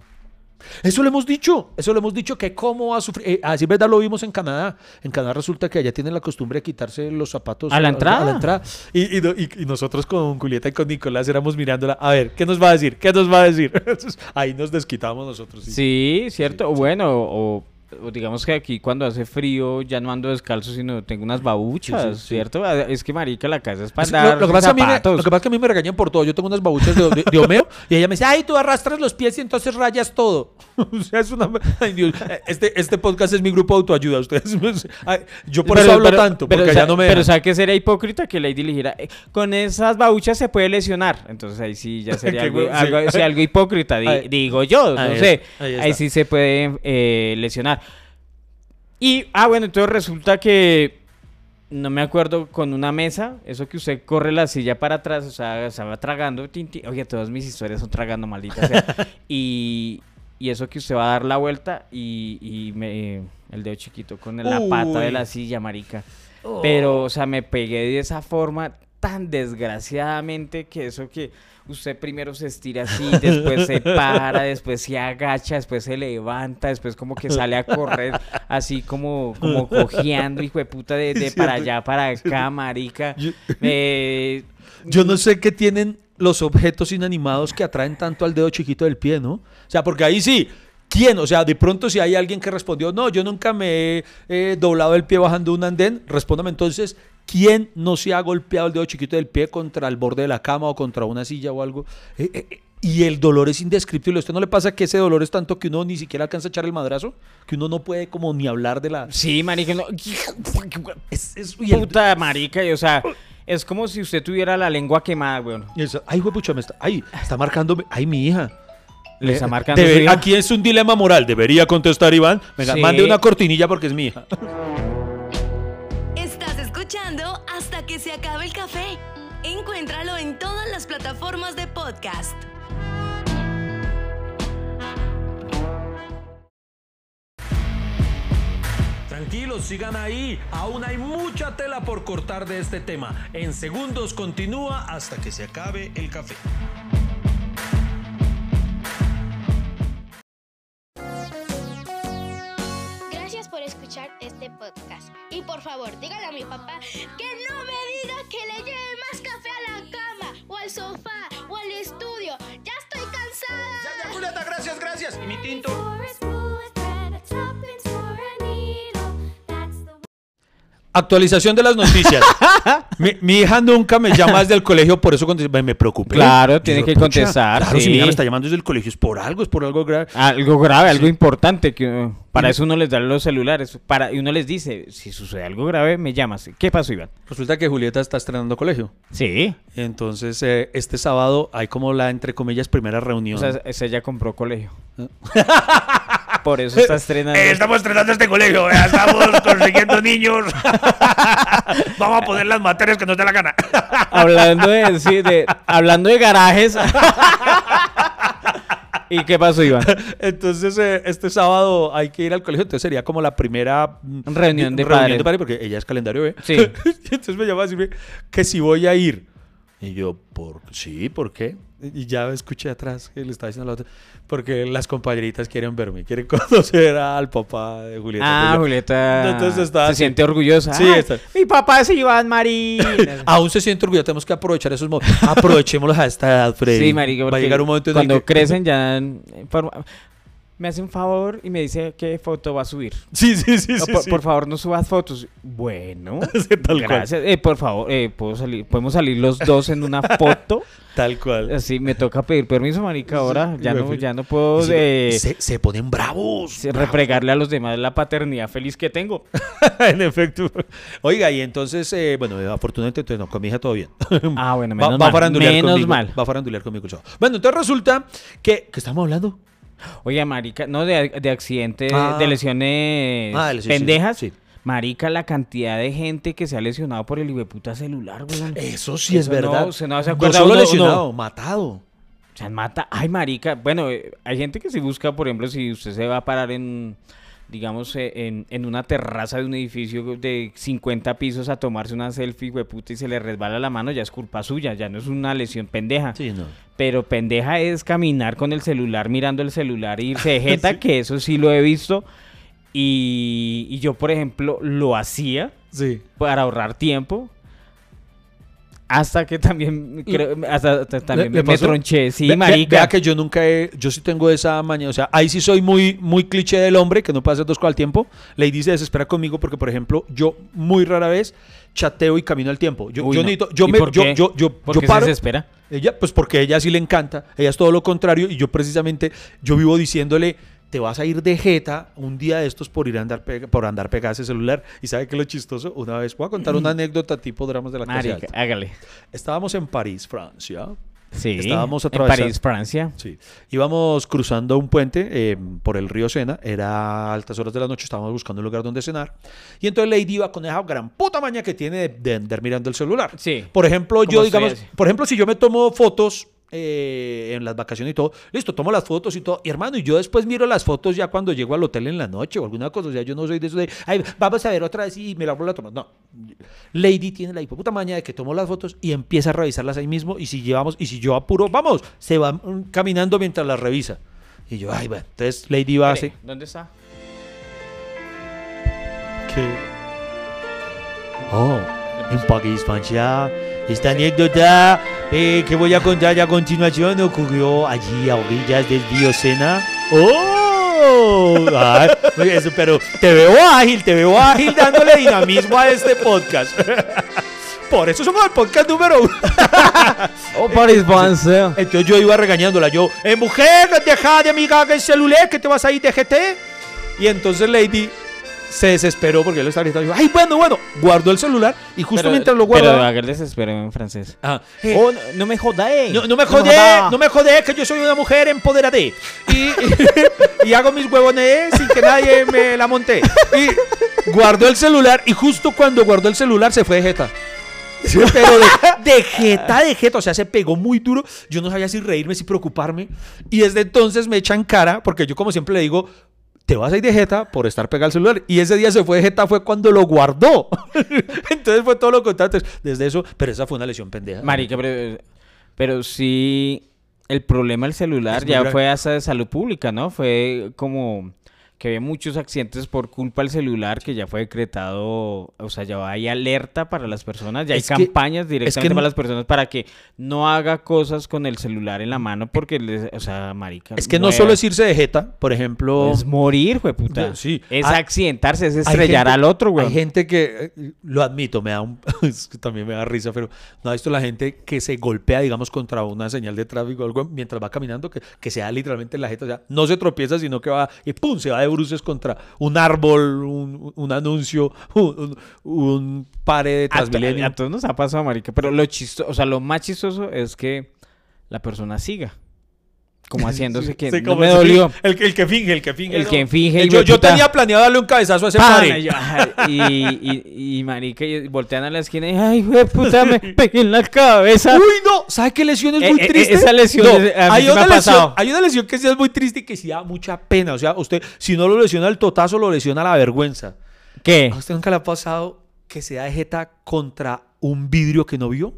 Eso lo hemos dicho, eso lo hemos dicho, que cómo va a sufrir. Eh, a decir verdad, lo vimos en Canadá. En Canadá resulta que allá tienen la costumbre de quitarse los zapatos ¿A la entrada? A la entrada. Y, y no- y- y nosotros con Julieta y con Nicolás éramos mirándola. A ver, ¿qué nos va a decir? ¿Qué nos va a decir? Entonces, ahí nos desquitamos nosotros. sí. Sí, cierto. O Bueno, o digamos que aquí cuando hace frío ya no ando descalzo, sino tengo unas babuchas, Sí, sí, sí. ¿cierto? Ah, Es que marica, la casa es para Es- lo, andar lo que pasa es que a mí me, zapatos. lo que pasa es que a mí me regañan por todo. Yo tengo unas babuchas de, de- de Homero y ella me dice, ay, tú arrastras los pies y entonces rayas todo. o sea, es una... Ay, Dios. Este, este podcast es mi grupo de autoayuda. Ustedes, ay, yo por eso hablo tanto, porque pero, allá sa- no me Pero dejan. ¿sabe que sería hipócrita que Lady le dijera, "Eh, con esas babuchas se puede lesionar? Entonces ahí sí ya sería algo, algo, sí, algo hipócrita, di- digo yo, no ahí sé. ahí sí se puede eh, lesionar. Y, ah, bueno, entonces resulta que, no me acuerdo, con una mesa, eso que usted corre la silla para atrás, o sea, se va tragando, tin, tin. oye, todas mis historias son tragando, maldita sea. y, y eso que usted va a dar la vuelta y, y me, el dedo chiquito con la pata de la silla, marica. Pero, o sea, me pegué de esa forma tan desgraciadamente que eso que usted primero se estira así, después se para, después se agacha, después se levanta, después como que sale a correr así como, como cojeando, hijo de puta, de, de para allá, para acá, marica. Yo- Eh, Yo no sé qué tienen los objetos inanimados que atraen tanto al dedo chiquito del pie, ¿no? O sea, porque ahí sí, ¿quién? O sea, de pronto si hay alguien que respondió, no, yo nunca me he eh, doblado el pie bajando un andén, respóndame entonces, ¿quién no se ha golpeado el dedo chiquito del pie contra el borde de la cama o contra una silla o algo? Eh, eh, eh, y el dolor es indescriptible. ¿A usted no le pasa que ese dolor es tanto que uno ni siquiera alcanza a echar el madrazo? Que uno no puede como ni hablar de la... sí, marica, no- Es, puta marica, y, o sea, es como si usted tuviera la lengua quemada, weón. eso- ay, pucha, me está... Ay, está marcándome... Ay, mi hija. Le está marcando debe-. Aquí es un dilema moral. Debería contestar Iván. Venga, Sí. mande una cortinilla porque es mi hija. plataformas de podcast. Tranquilos, sigan ahí. Aún hay mucha tela por cortar de este tema. En segundos continúa hasta que se acabe el café. Gracias por escuchar este podcast. Y por favor, dígale a mi papá que no me diga que le lleve más o al sofá, o al estudio. Ya estoy cansada. Julieta, gracias, gracias. Y mi tinto. Actualización de las noticias. mi, mi hija nunca me llama desde el colegio, por eso me, me preocupé. Claro, Yo tiene que pucha, contestar, Claro, si mi hija me está llamando desde el colegio es por algo, es por algo grave. Algo grave, algo importante que uh, para eso uno les da los celulares, para y uno les dice, si sucede algo grave, me llamas. ¿Qué pasó, Iván? Resulta que Julieta está estrenando colegio. Sí. Entonces, eh, este sábado hay como la, entre comillas, primera reunión. O sea, ese ya compró colegio. Por eso está estrenando. Eh, estamos estrenando este colegio, ya estamos consiguiendo niños. Vamos a poner las materias que nos dé la gana. hablando de, sí, de hablando de garajes. ¿Y qué pasó, Iván? Entonces, eh, este sábado hay que ir al colegio. Entonces sería como la primera Reunión de reunión padres. de padres, porque ella es calendario B. Sí. entonces me llama a decirme que si voy a ir. Y yo, ¿por sí? ¿Por qué? Y ya escuché atrás que le estaba diciendo a la otra. Porque las compañeritas quieren verme, quieren conocer al papá de Julieta. Ah, Entonces Julieta Entonces está se así. siente orgullosa. Sí, Ay, está. Mi papá es Iván Marín. Aún se siente orgulloso, tenemos que aprovechar esos momentos. Aprovechémoslos a esta edad, Freddy. Sí, marica, Va a llegar un momento en el cuando que- crecen ya me hace un favor y me dice qué foto va a subir. Sí, sí, sí, No, sí, por, sí. por favor, no subas fotos. Bueno, Sí, tal cual. gracias. Eh, por favor, eh, ¿puedo salir, podemos salir los dos en una foto. Tal cual. Así me toca pedir permiso, marica. Ahora ya no, ya no puedo eh, se, se ponen bravos. refregarle a los demás la paternidad feliz que tengo. en efecto. Oiga, y entonces, eh, bueno, afortunadamente entonces, no, con mi hija todo bien. Ah, bueno, Va, menos va a mal. farandulear menos conmigo. mal. Va a farandulear conmigo. el sábado. Bueno, entonces resulta que... ¿Qué estamos hablando? Oye, marica, no de, de accidente, Ah. de lesiones Ah, de lesiones, pendejas. sí. Marica, la cantidad de gente que se ha lesionado por el puta celular, weón. Eso sí es no, verdad. se no se acuerda solo uno- lesionado, uno- matado. Se mata. Ay, marica. Bueno, eh, hay gente que si busca, por ejemplo, si usted se va a parar en, digamos, eh, en, en una terraza de un edificio de 50 pisos a tomarse una selfie, hueputa, y se le resbala la mano, ya es culpa suya, ya no es una lesión pendeja. Sí, no. Pero pendeja es caminar con el celular, mirando el celular y irse de jeta, que eso sí lo he visto. Y, y yo, por ejemplo, lo hacía Sí. para ahorrar tiempo. Hasta que también, creo- hasta, hasta también ¿Le- le me pasó? tronché. Sí, ve- marica. Vea que yo nunca he, yo sí tengo esa maña, o sea, ahí sí soy muy, muy cliché del hombre que no puede hacer dos cosas al tiempo. Lady se desespera conmigo porque, por ejemplo, yo muy rara vez chateo y camino al tiempo. Yo, Uy, yo no. necesito- yo ¿Y me, por yo, qué? yo, yo, ¿Por yo qué paro. se desespera? Ella, pues porque a ella sí le encanta, ella es todo lo contrario y yo precisamente, yo vivo diciéndole, te vas a ir de jeta un día de estos por ir a andar, pega- por andar pegada a ese celular. ¿Y sabe qué es lo chistoso? Una vez, voy a contar una anécdota tipo dramas de la clase Marica, alta. hágale. Estábamos en París, Francia. Sí. Estábamos en París, Francia. Sí. Íbamos cruzando un puente eh, por el río Sena, era altas horas de la noche, estábamos buscando un lugar donde cenar. Y entonces Lady iba con esa gran puta maña que tiene de, de andar mirando el celular. Sí. Por ejemplo, yo, digamos, por ejemplo, si yo me tomo fotos eh, en las vacaciones y todo, listo, tomo las fotos y todo. Y hermano, y yo después miro las fotos ya cuando llego al hotel en la noche o alguna cosa. O sea, yo no soy de eso de, ay, vamos a ver otra vez y me la vuelvo a tomar. No. Lady tiene la puta maña de que tomó las fotos y empieza a revisarlas ahí mismo. Y si llevamos, y si yo apuro, vamos, se va mm, caminando mientras las revisa. Y yo, ay, bueno, entonces Lady va así. ¿Dónde está? Oh, en París, Francia. Esta anécdota eh, que voy a contar a continuación ocurrió allí a orillas del río Sena. ¡Oh! Ay, eso, pero te veo ágil, te veo ágil dándole dinamismo a este podcast. Por eso somos el podcast número uno. Oh, París, Francia. Entonces yo iba regañándola. Yo, eh, mujer, deja de mirar el celular que te vas a ir de GT. Y entonces Lady se desesperó porque le estaba gritando. Ay, bueno, bueno. Guardó el celular y justo Pero- mientras lo Pero guardaba. hágale desespero en francés. Ah, eh, Oh, no, no me jodáis. no, no me jodé, no me jodé que yo soy una mujer empoderada. Y, y hago mis huevones sin que nadie me la monte. Y guardó el celular y justo cuando guardó el celular se fue de jeta. Sí, pero de, de jeta, de jeta, o sea, se pegó muy duro. Yo no sabía si reírme, si preocuparme. Y desde entonces me echan cara, porque yo como siempre le digo, te vas a ir de jeta por estar pegado al celular. Y ese día se fue de jeta fue cuando lo guardó. Entonces fue todo lo contrario. Desde eso, pero esa fue una lesión pendeja. Marica, pero, pero sí, el problema del celular Es ya fue hasta de salud pública, ¿no? Fue como que había muchos accidentes por culpa del celular que ya fue decretado, o sea, ya hay alerta para las personas, ya hay Es que- campañas directamente para las personas para que no haga cosas con el celular en la mano porque, les, o sea, marica. Es que no solo es irse de jeta, por ejemplo. Es morir, güey, puta. Sí. Es Hay- accidentarse, es estrellar gente- al otro, güey. Hay gente que, eh, lo admito, me da un, también me da risa, pero no ha visto la gente que se golpea, digamos, contra una señal de tráfico o algo mientras va caminando, que, que se da literalmente en la jeta, o sea, no se tropieza, sino que va y pum, se va de bruces contra un árbol, un, un anuncio, un, un, un pare de A, Transmilenio. a todos nos ha pasado, marica. Pero lo chistoso, o sea, lo más chistoso es que la persona siga. Como haciéndose que Sí, no como me dolió. El, que- el que finge, el que finge. El ¿no? que finge, Yo, tenía planeado darle un cabezazo a ese ¡Pan! pare. Y, y, y, y marica, y voltean a la esquina y ay, güey, puta, me pegué en la cabeza. Uy, no, ¿sabes qué lesión es Eh, muy eh, triste? esa lesión No, es- a mí hay, sí una ha lesión, pasado. hay una lesión que sí es muy triste y que sí da mucha pena. O sea, usted, si no lo lesiona el totazo, lo lesiona la vergüenza. ¿Qué? ¿A usted nunca le ha pasado que se da de jeta contra un vidrio que no vio?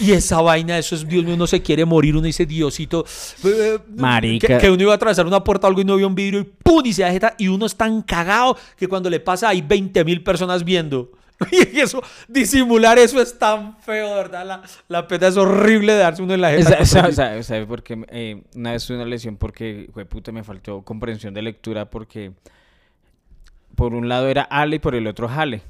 Y esa vaina, eso es, Dios mío, uno se quiere morir, uno dice, Diosito, eh, Marica. Que, que uno iba a atravesar una puerta o algo y no vio un vidrio y ¡pum! y se da y uno es tan cagado que cuando le pasa hay 20 mil personas viendo. Y eso, disimular eso es tan feo, verdad. La, la pena es horrible de darse uno en la jeta. ¿Sabe por qué? Eh, una vez tuve una lesión porque, puta, me faltó comprensión de lectura porque por un lado era Ale y por el otro Jale.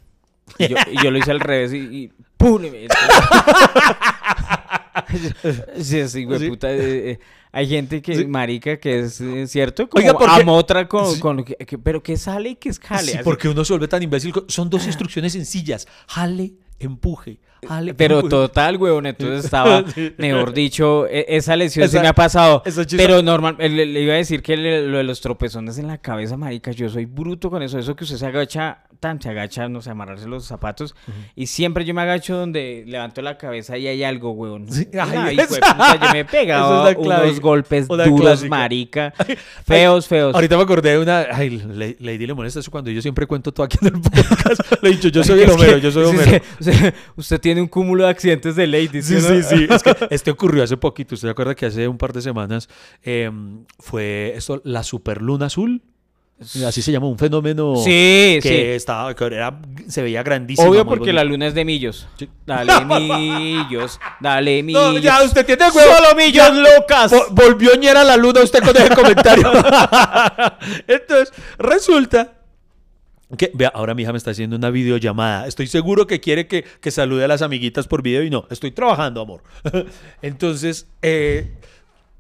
Y yo, y yo lo hice al revés y, y sí, sí, güey, ¿Sí? puta. eh, eh, hay gente que, Sí. marica, que es eh, cierto, como Oiga, ¿por qué? amotra con, con que, que- pero que sale y que es jale. Sí, porque uno se vuelve tan imbécil. Son dos instrucciones sencillas. Jale empuje. jale, Pero empuje. total, huevón, entonces estaba, mejor dicho, e- esa lesión Esa- se me ha pasado. Pero normal, eh, le, le iba a decir que le- lo de los tropezones en la cabeza, marica, yo soy bruto con eso. Eso que usted se agacha, tan se agacha, no sé, amarrarse los zapatos. Y siempre yo me agacho donde levanto la cabeza y hay algo, huevón. Sí, ay, Ay, puta, yo me he pegado es unos golpes duros, clásica. marica. Feos, feos. Ahorita me acordé de una. Ay, Lady le molesta eso cuando yo siempre cuento todo aquí en el podcast. Le he dicho, yo soy el Homero, yo soy Homero. usted tiene un cúmulo de accidentes de ladies. Sí, ¿sí, no? sí, sí. Es que este ocurrió hace poquito. ¿Usted se acuerda que hace un par de semanas eh, fue esto, la superluna azul? Así se llama, un fenómeno Sí, que sí. estaba, que era, se veía grandísimo. Obvio porque bonito. la luna es de millos. Sí. Dale millos, dale millos. No, ya, usted tiene huevo. Solo millos Ya, locas. vo- volvió ñera la luna usted con ese comentario. Entonces, resulta que, vea, ahora mi hija me está haciendo una videollamada. Estoy seguro que quiere que, que salude a las amiguitas por video y no, estoy trabajando, amor. Entonces, eh,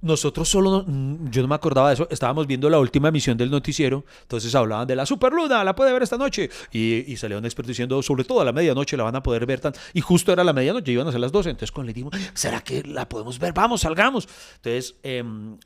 nosotros solo, no- mm, yo no me acordaba de eso, estábamos viendo la última emisión del noticiero, entonces hablaban de la superluna, la puede ver esta noche, y, y salía un experto diciendo, sobre todo a la medianoche la van a poder ver tan, y justo era la medianoche, iban a ser las 12, entonces con le dijimos, ¿será que la podemos ver? Vamos, salgamos. Entonces, em,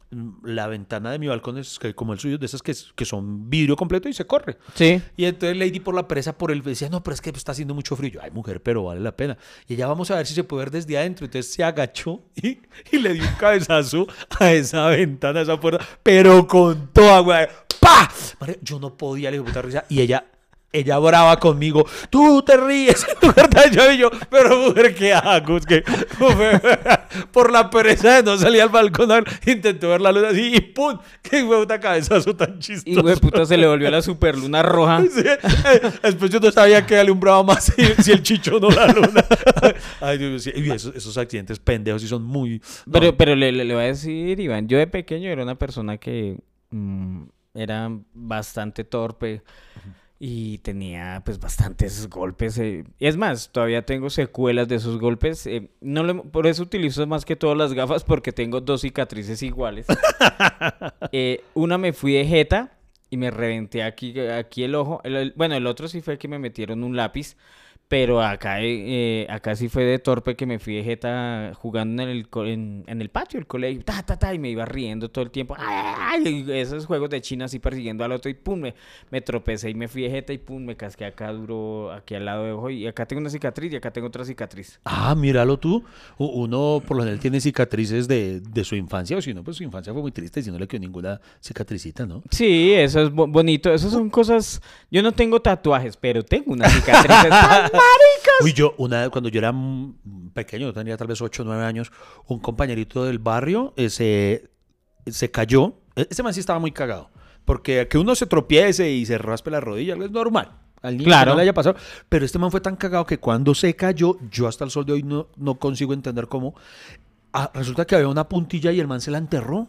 la ventana de mi balcón es que, como el suyo, de esas que, que son vidrio completo y se corre. Sí. Y entonces Lady por la presa, por el decía, no, pero es que está haciendo mucho frío. Yo, Ay, mujer, pero vale la pena. Y ella, vamos a ver si se puede ver desde adentro. Entonces se agachó y, y le dio un cabezazo a esa ventana, a esa puerta, pero con toda, güey. ¡Pa! María, yo no podía, le puta risa. Y ella, ella brava conmigo. Tú te ríes, ¿verdad? Yo y yo, pero mujer, ¿qué hago? Que por la pereza de no salir al balcón, intentó ver la luz así y ¡pum! ¡Qué puta cabezazo tan chistoso! Y güey, puta se le volvió la superluna roja. Sí, eh, Después yo no sabía que alumbraba más si, si el chicho no la luna. Ay, Dios mío, sí. Y esos, esos accidentes pendejos sí son muy. no. Pero, pero le, le- le voy a decir, Iván, yo de pequeño era una persona que mm, era bastante torpe y tenía pues bastantes golpes. eh. Y es más, todavía tengo secuelas de esos golpes. eh, no le- por eso utilizo más que todas las gafas porque tengo dos cicatrices iguales. Eh, una me fui de jeta y me reventé aquí, aquí el ojo. El- el- bueno, el otro sí fue que me metieron un lápiz. Pero acá, eh, eh, acá sí fue de torpe que me fui de jeta jugando en el, en, en el patio del colegio, ta, ta, ta, y me iba riendo todo el tiempo. ¡Ay! esos juegos de China así persiguiendo al otro y pum, me, me tropecé y me fui de jeta y pum, me casqué acá duro, aquí al lado de ojo y acá tengo una cicatriz y acá tengo otra cicatriz. Ah, míralo tú. Uno por lo general tiene cicatrices de, de su infancia, o si no, pues su infancia fue muy triste y no le quedó ninguna cicatricita, ¿no? Sí, eso es bo- bonito. Esas son cosas. Yo no tengo tatuajes, pero tengo unas cicatrices tan Uy, yo, una vez cuando yo era pequeño, yo tenía tal vez 8 o 9 años, un compañerito del barrio eh, se, se cayó. E- Ese man sí estaba muy cagado. Porque que uno se tropiece y se raspe la rodilla es normal. Al niño que Claro. no le haya pasado. Pero este man fue tan cagado que cuando se cayó, yo hasta el sol de hoy no, no consigo entender cómo. Ah, resulta que había una puntilla y el man se la enterró.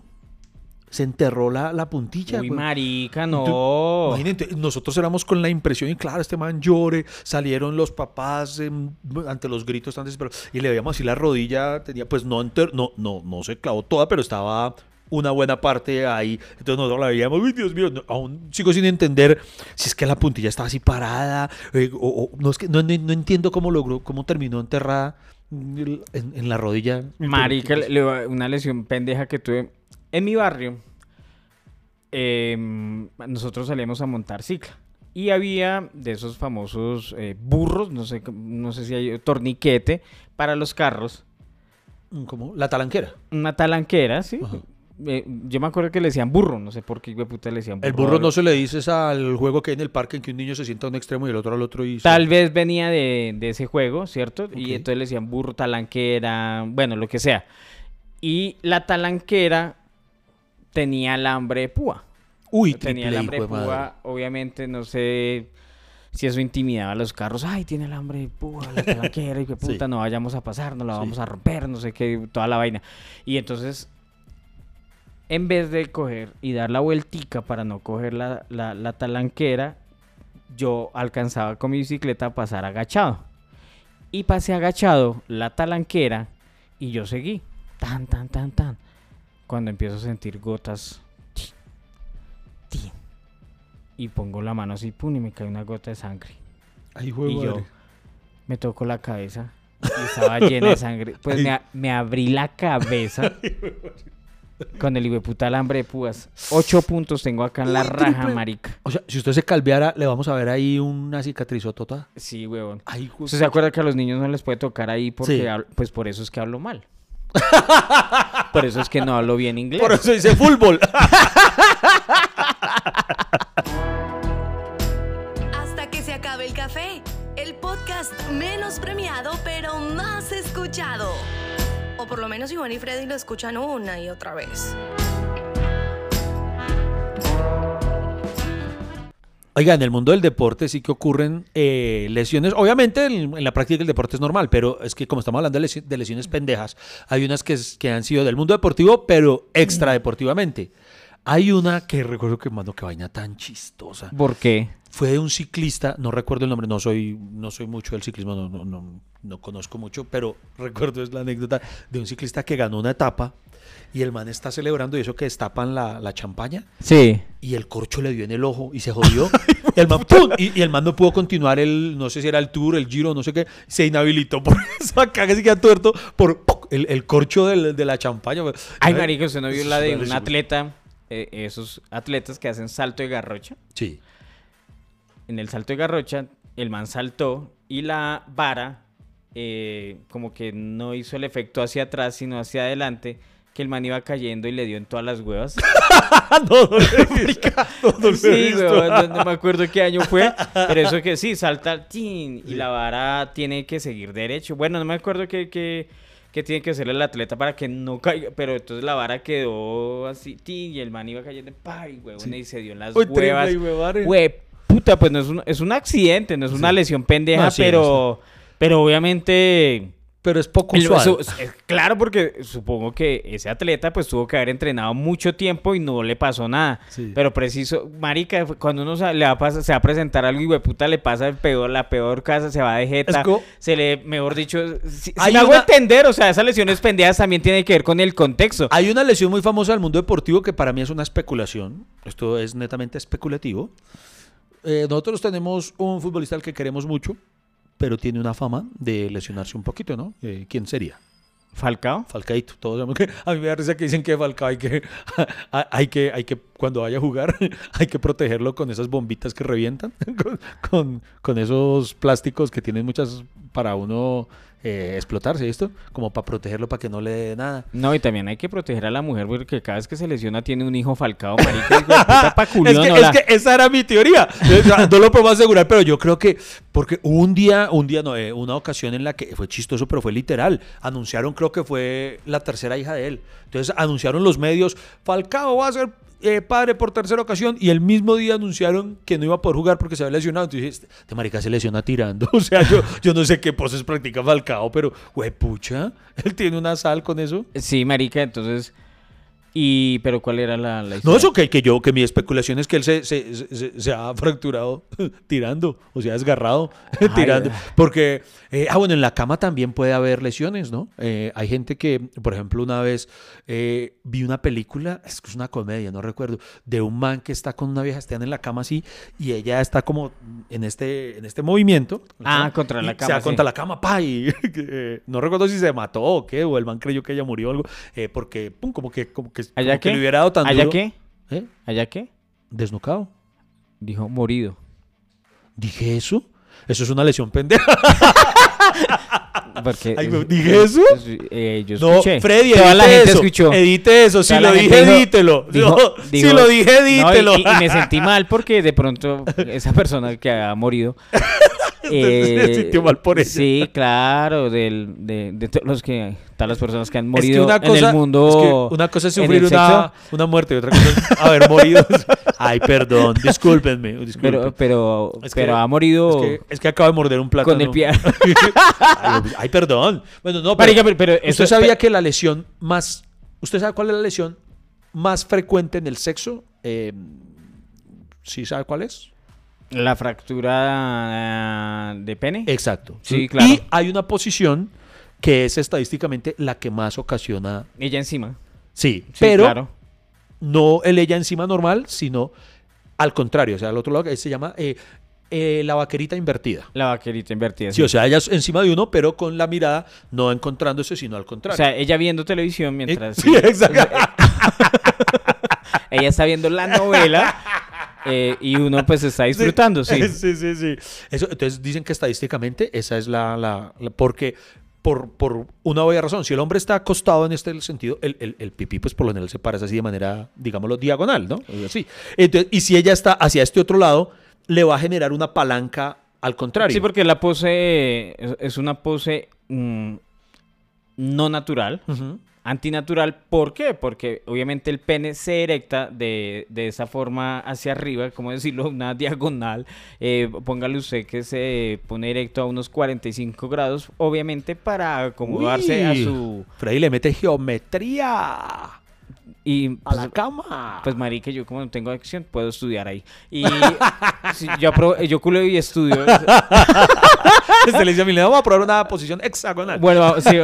Se enterró la, la puntilla. Uy, güey. marica, Tú- no. Imagínate, nosotros éramos con la impresión y claro, este man llore, salieron los papás em, ante los gritos tan desesperados y le veíamos así la rodilla, tenía pues no, enter- no, no, no se clavó toda, pero estaba una buena parte ahí, entonces nosotros la veíamos, uy Dios mío, no, aún sigo sin entender si es que la puntilla estaba así parada, eh, o, o- no es que no, no- no entiendo cómo logró, cómo terminó enterrada en, en la rodilla. Marica, una lesión pendeja que tuve en mi barrio. em, nosotros salíamos a montar cicla. Y había de esos famosos eh, burros, no sé, cómo- no sé si hay torniquete para los carros. como la talanquera. Una talanquera, ¿sí? Eh, yo me acuerdo que le decían burro, no sé por qué puta le decían burro. El burro no se le dices al juego que hay en el parque en que un niño se sienta a un extremo y el otro al otro y se- Tal vez venía de, de ese juego, ¿cierto? Y entonces le decían burro, talanquera, bueno, lo que sea. Y la talanquera tenía alambre de púa. Uy, tenía alambre de púa, madre. obviamente, no sé si eso intimidaba a los carros. Ay, tiene alambre de púa, la talanquera, y que puta, Sí. no vayamos a pasar, no la Sí. vamos a romper, no sé qué, toda la vaina. Y entonces, en vez de coger y dar la vueltica para no coger la, la, la talanquera, yo alcanzaba con mi bicicleta a pasar agachado. Y pasé agachado la talanquera y yo seguí. Tan, tan, tan, tan. Cuando empiezo a sentir gotas. Y pongo la mano así, pum, y me cae una gota de sangre. Ay, de Y yo. Me tocó la cabeza y estaba llena de sangre. Pues me, abrí la cabeza con el hijo de puta alambre de púas. Ocho puntos tengo acá en la Uy, raja, triple. marica. O sea, si usted se calveara, le vamos a ver ahí una cicatrizotota. Sí, huevón. Ay, ¿Usted se acuerda que a los niños no les puede tocar ahí porque Sí. hablo- pues por eso es que hablo mal? por eso es que no hablo bien inglés. Por eso dice fútbol. Hasta que se acabe el café. El podcast menos premiado, pero más escuchado. O por lo menos Iván y Freddy lo escuchan una y otra vez. Oiga, en el mundo del deporte sí que ocurren eh, lesiones. Obviamente en, en la práctica del deporte es normal, pero es que como estamos hablando de, lesi- de lesiones pendejas, hay unas que, que han sido del mundo deportivo, pero extradeportivamente. Hay una que recuerdo que, mano, qué vaina tan chistosa. ¿Por qué? Fue de un ciclista, no recuerdo el nombre, no soy, no soy mucho del ciclismo, no, no, no, no conozco mucho, pero recuerdo es la anécdota de un ciclista que ganó una etapa y el man está celebrando y eso que destapan la, la champaña Sí. y el corcho le dio en el ojo y se jodió. y, el man, ¡pum! Y, y el man no pudo continuar el, no sé si era el tour, el giro, no sé qué, se inhabilitó por eso acá que se queda tuerto por ¡pum! el, el corcho del- de la champaña. Ay, marica, ¿usted no vio la de un atleta? eh, esos atletas que hacen salto de garrocha. Sí. En el salto de garrocha, el man saltó y la vara eh, como que no hizo el efecto hacia atrás, sino hacia adelante, que el man iba cayendo y le dio en todas las huevas. no, no, Sí, weón, no, me acuerdo qué año fue, pero eso que sí, salta tin, y la vara tiene que seguir derecho. Bueno, no me acuerdo qué, qué, qué tiene que hacer el atleta para que no caiga, pero entonces la vara quedó así, y el man iba cayendo, ¡pay, huevón! Y se dio en las triple huevas. y huevare. Güey, puta, pues no es un, es un accidente, no es una lesión pendeja, No, sí, pero, pero obviamente... Pero es poco usual. su- claro, porque supongo que ese atleta pues tuvo que haber entrenado mucho tiempo y no le pasó nada. Sí. Pero preciso, marica, cuando uno sa- le va a pasar- se va a presentar algo y puta le pasa el peor, la peor casa, se va de jeta, se le, mejor dicho, si, si Hay me hago entender, o sea, esas lesiones pendejas también tienen que ver con el contexto. Hay una lesión muy famosa del mundo deportivo que para mí es una especulación. Esto es netamente especulativo. Eh, nosotros tenemos un futbolista al que queremos mucho, pero tiene una fama de lesionarse un poquito, ¿no? Eh, ¿Quién sería? Falcao. Falcaito. Todos sabemos que a mí me da risa que dicen que Falcao hay que, hay que, hay que cuando vaya a jugar, hay que protegerlo con esas bombitas que revientan, con, con, con esos plásticos que tienen muchas para uno eh, explotarse, ¿esto? Como para protegerlo para que no le dé nada. No, y también hay que proteger a la mujer porque cada vez que se lesiona tiene un hijo Falcao, marica, puta pa' Es que, es que esa era mi teoría. No lo puedo asegurar, pero yo creo que, porque un día, un día, no, eh, una ocasión en la que fue chistoso, pero fue literal. Anunciaron, creo que fue la tercera hija de él. Entonces anunciaron los medios, Falcao va a ser eh, padre por tercera ocasión, y el mismo día anunciaron que no iba a poder jugar porque se había lesionado. Entonces dije, este, este marica se lesiona tirando. O sea, yo, yo no sé qué poses practica Falcao, pero, güey, pucha, él tiene una sal con eso. Sí, marica, entonces... Y, pero ¿cuál era la, la No, historia? eso que, que yo, que mi especulación es que él se, se, se- se ha fracturado tirando, o sea, desgarrado tirando. Porque, eh, ah, bueno, en la cama también puede haber lesiones, ¿no? Eh, hay gente que, por ejemplo, una vez eh, vi una película, es que es una comedia, no recuerdo, de un man que está con una vieja, están en la cama así, y ella está como en este, en este movimiento. Ah, ¿no? contra la Y cama, Se da sí. contra la cama, pa, y no recuerdo si se mató o qué, o el man creyó que ella murió o algo, porque, pum, como que, como que, ¿Allá como que qué? le hubiera dado tan ¿Allá duro. qué? ¿Eh? ¿Allá qué? Desnucado. Dijo morido. ¿Dije eso? Eso es una lesión pendeja. Porque, Ay, ¿dije eso? Eh, yo No. Freddy, Toda la edite gente eso. escuchó. Edite eso. Si Toda lo gente dije, dijo- edítelo. dijo- No, dijo- si lo dije, No, y- edítelo. y, y me sentí mal porque de pronto esa persona que ha morido. se sintió mal por ella. Sí, claro, del, de, de todos los que. Todas las personas que han Es morido que una cosa, en el mundo. es que una cosa es sufrir una, una muerte y otra cosa es haber morido. Ay, perdón, discúlpenme. Pero, pero, Es que- pero ha morido. Es que, es que acabo de morder un plátano. Con el pie. ay, ay, perdón. Bueno, no, pero, pero- pero ¿Usted eso- sabía que la lesión más... ¿Usted sabe cuál es la lesión más frecuente en el sexo? Eh, ¿Sí sabe cuál es? La fractura eh, de pene. Exacto. Sí, claro. Y hay una posición que es estadísticamente la que más ocasiona... Ella encima. Sí, Sí, pero claro. no el ella encima normal, sino al contrario. O sea, al otro lado que se llama... eh, eh, la vaquerita invertida. La vaquerita invertida. Sí, o sea, ella encima de uno, pero con la mirada no encontrándose, sino al O contrario. sea, ella viendo televisión mientras... sí, exacto. ella está viendo la novela eh, y uno pues está disfrutando, sí. Sí, sí, sí. Eso, entonces dicen que estadísticamente esa es la... la- la- porque por, por una obvia razón, si el hombre está acostado en este sentido, el, el, el pipí pues por lo general se para así de manera, digámoslo, diagonal, ¿no? Así. Entonces, y si ella está hacia este otro lado, le va a generar una palanca al contrario. Sí, porque la pose es, es una pose mm, no natural, Ujú. Antinatural. ¿Por qué? Porque obviamente el pene se erecta de, de esa forma hacia arriba, como decirlo, una diagonal. Eh, póngale usted que se pone erecto a unos 45 grados, obviamente para acomodarse a su... Freddy le mete geometría Y, a pues, la cama. Pues marica, yo como no tengo acción, puedo estudiar ahí. Y sí, yo, apro- yo culo y estudio. Desde le dice a mi vamos a probar una posición hexagonal. Bueno, sí,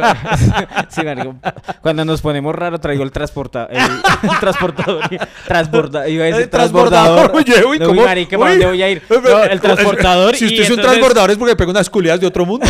sí, marico. Cuando nos ponemos raro traigo el transporta, el, el transportador, transborda, iba a decir El transbordador. transbordador. Oye, uy, No, ¿cómo? marica, ¿para dónde voy a ir? No, el transportador Si y usted es un transbordador es porque pega unas culiadas de otro mundo.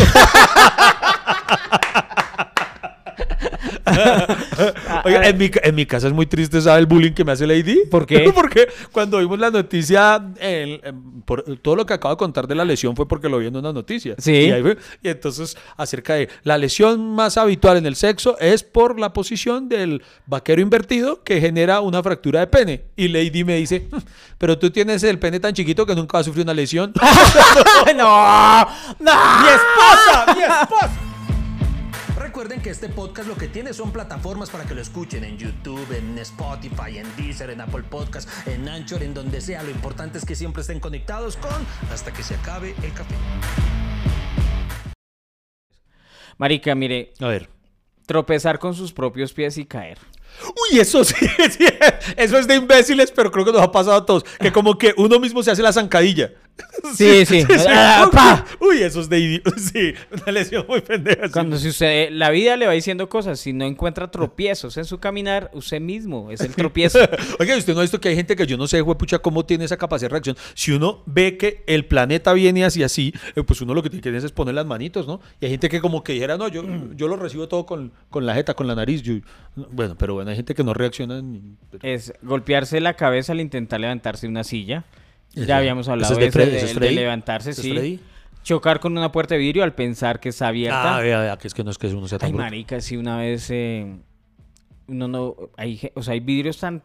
Oiga, en mi, en mi casa es muy triste, ¿sabe el bullying que me hace Lady? ¿Por qué? porque cuando vimos la noticia, el- em, por, todo lo que acabo de contar de la lesión fue porque lo vi en una noticia. Sí. Y, ahí fue- y entonces, acerca de la lesión más habitual en el sexo es por la posición del vaquero invertido que genera una fractura de pene. Y Lady me dice, "Hmm, pero tú tienes el pene tan chiquito que nunca vas a sufrir una lesión. no, no. ¡Mi esposa! ¡Mi esposa! Recuerden que este podcast lo que tiene son plataformas para que lo escuchen en YouTube, en Spotify, en Deezer, en Apple Podcast, en Anchor, en donde sea. Lo importante es que siempre estén conectados con hasta que se acabe el café. Marica, mire, A ver. tropezar con sus propios pies y caer. Uy, eso sí, sí, eso es de imbéciles, pero creo que nos ha pasado a todos. Que como que uno mismo se hace la zancadilla. Sí, sí. Ah, Uy, pa. Uy, eso es de idi- Sí, una lesión muy pendeja. sí. Cuando si usted, la vida le va diciendo cosas, si no encuentra tropiezos en su caminar, usted mismo es el tropiezo. Oiga, usted no ha visto que hay gente que yo no sé, pucha, cómo tiene esa capacidad de reacción. Si uno ve que el planeta viene hacia así, eh, pues uno lo que tiene que hacer es poner las manitos, ¿no? Y hay gente que como que dijera, no, yo, yo lo recibo todo con, con la jeta, con la nariz. yo- bueno, pero bueno, hay gente que no reacciona. ni- es golpearse la cabeza al intentar levantarse de una silla. Ya habíamos hablado de Freddy, levantarse, ¿Ese es sí. Freddy? Chocar con una puerta de vidrio al pensar que está abierta. Ah, vea, vea, que es que no es que uno sea tan Ay, bruto. marica, sí, una vez eh, uno no... Hay, o sea, hay vidrios tan,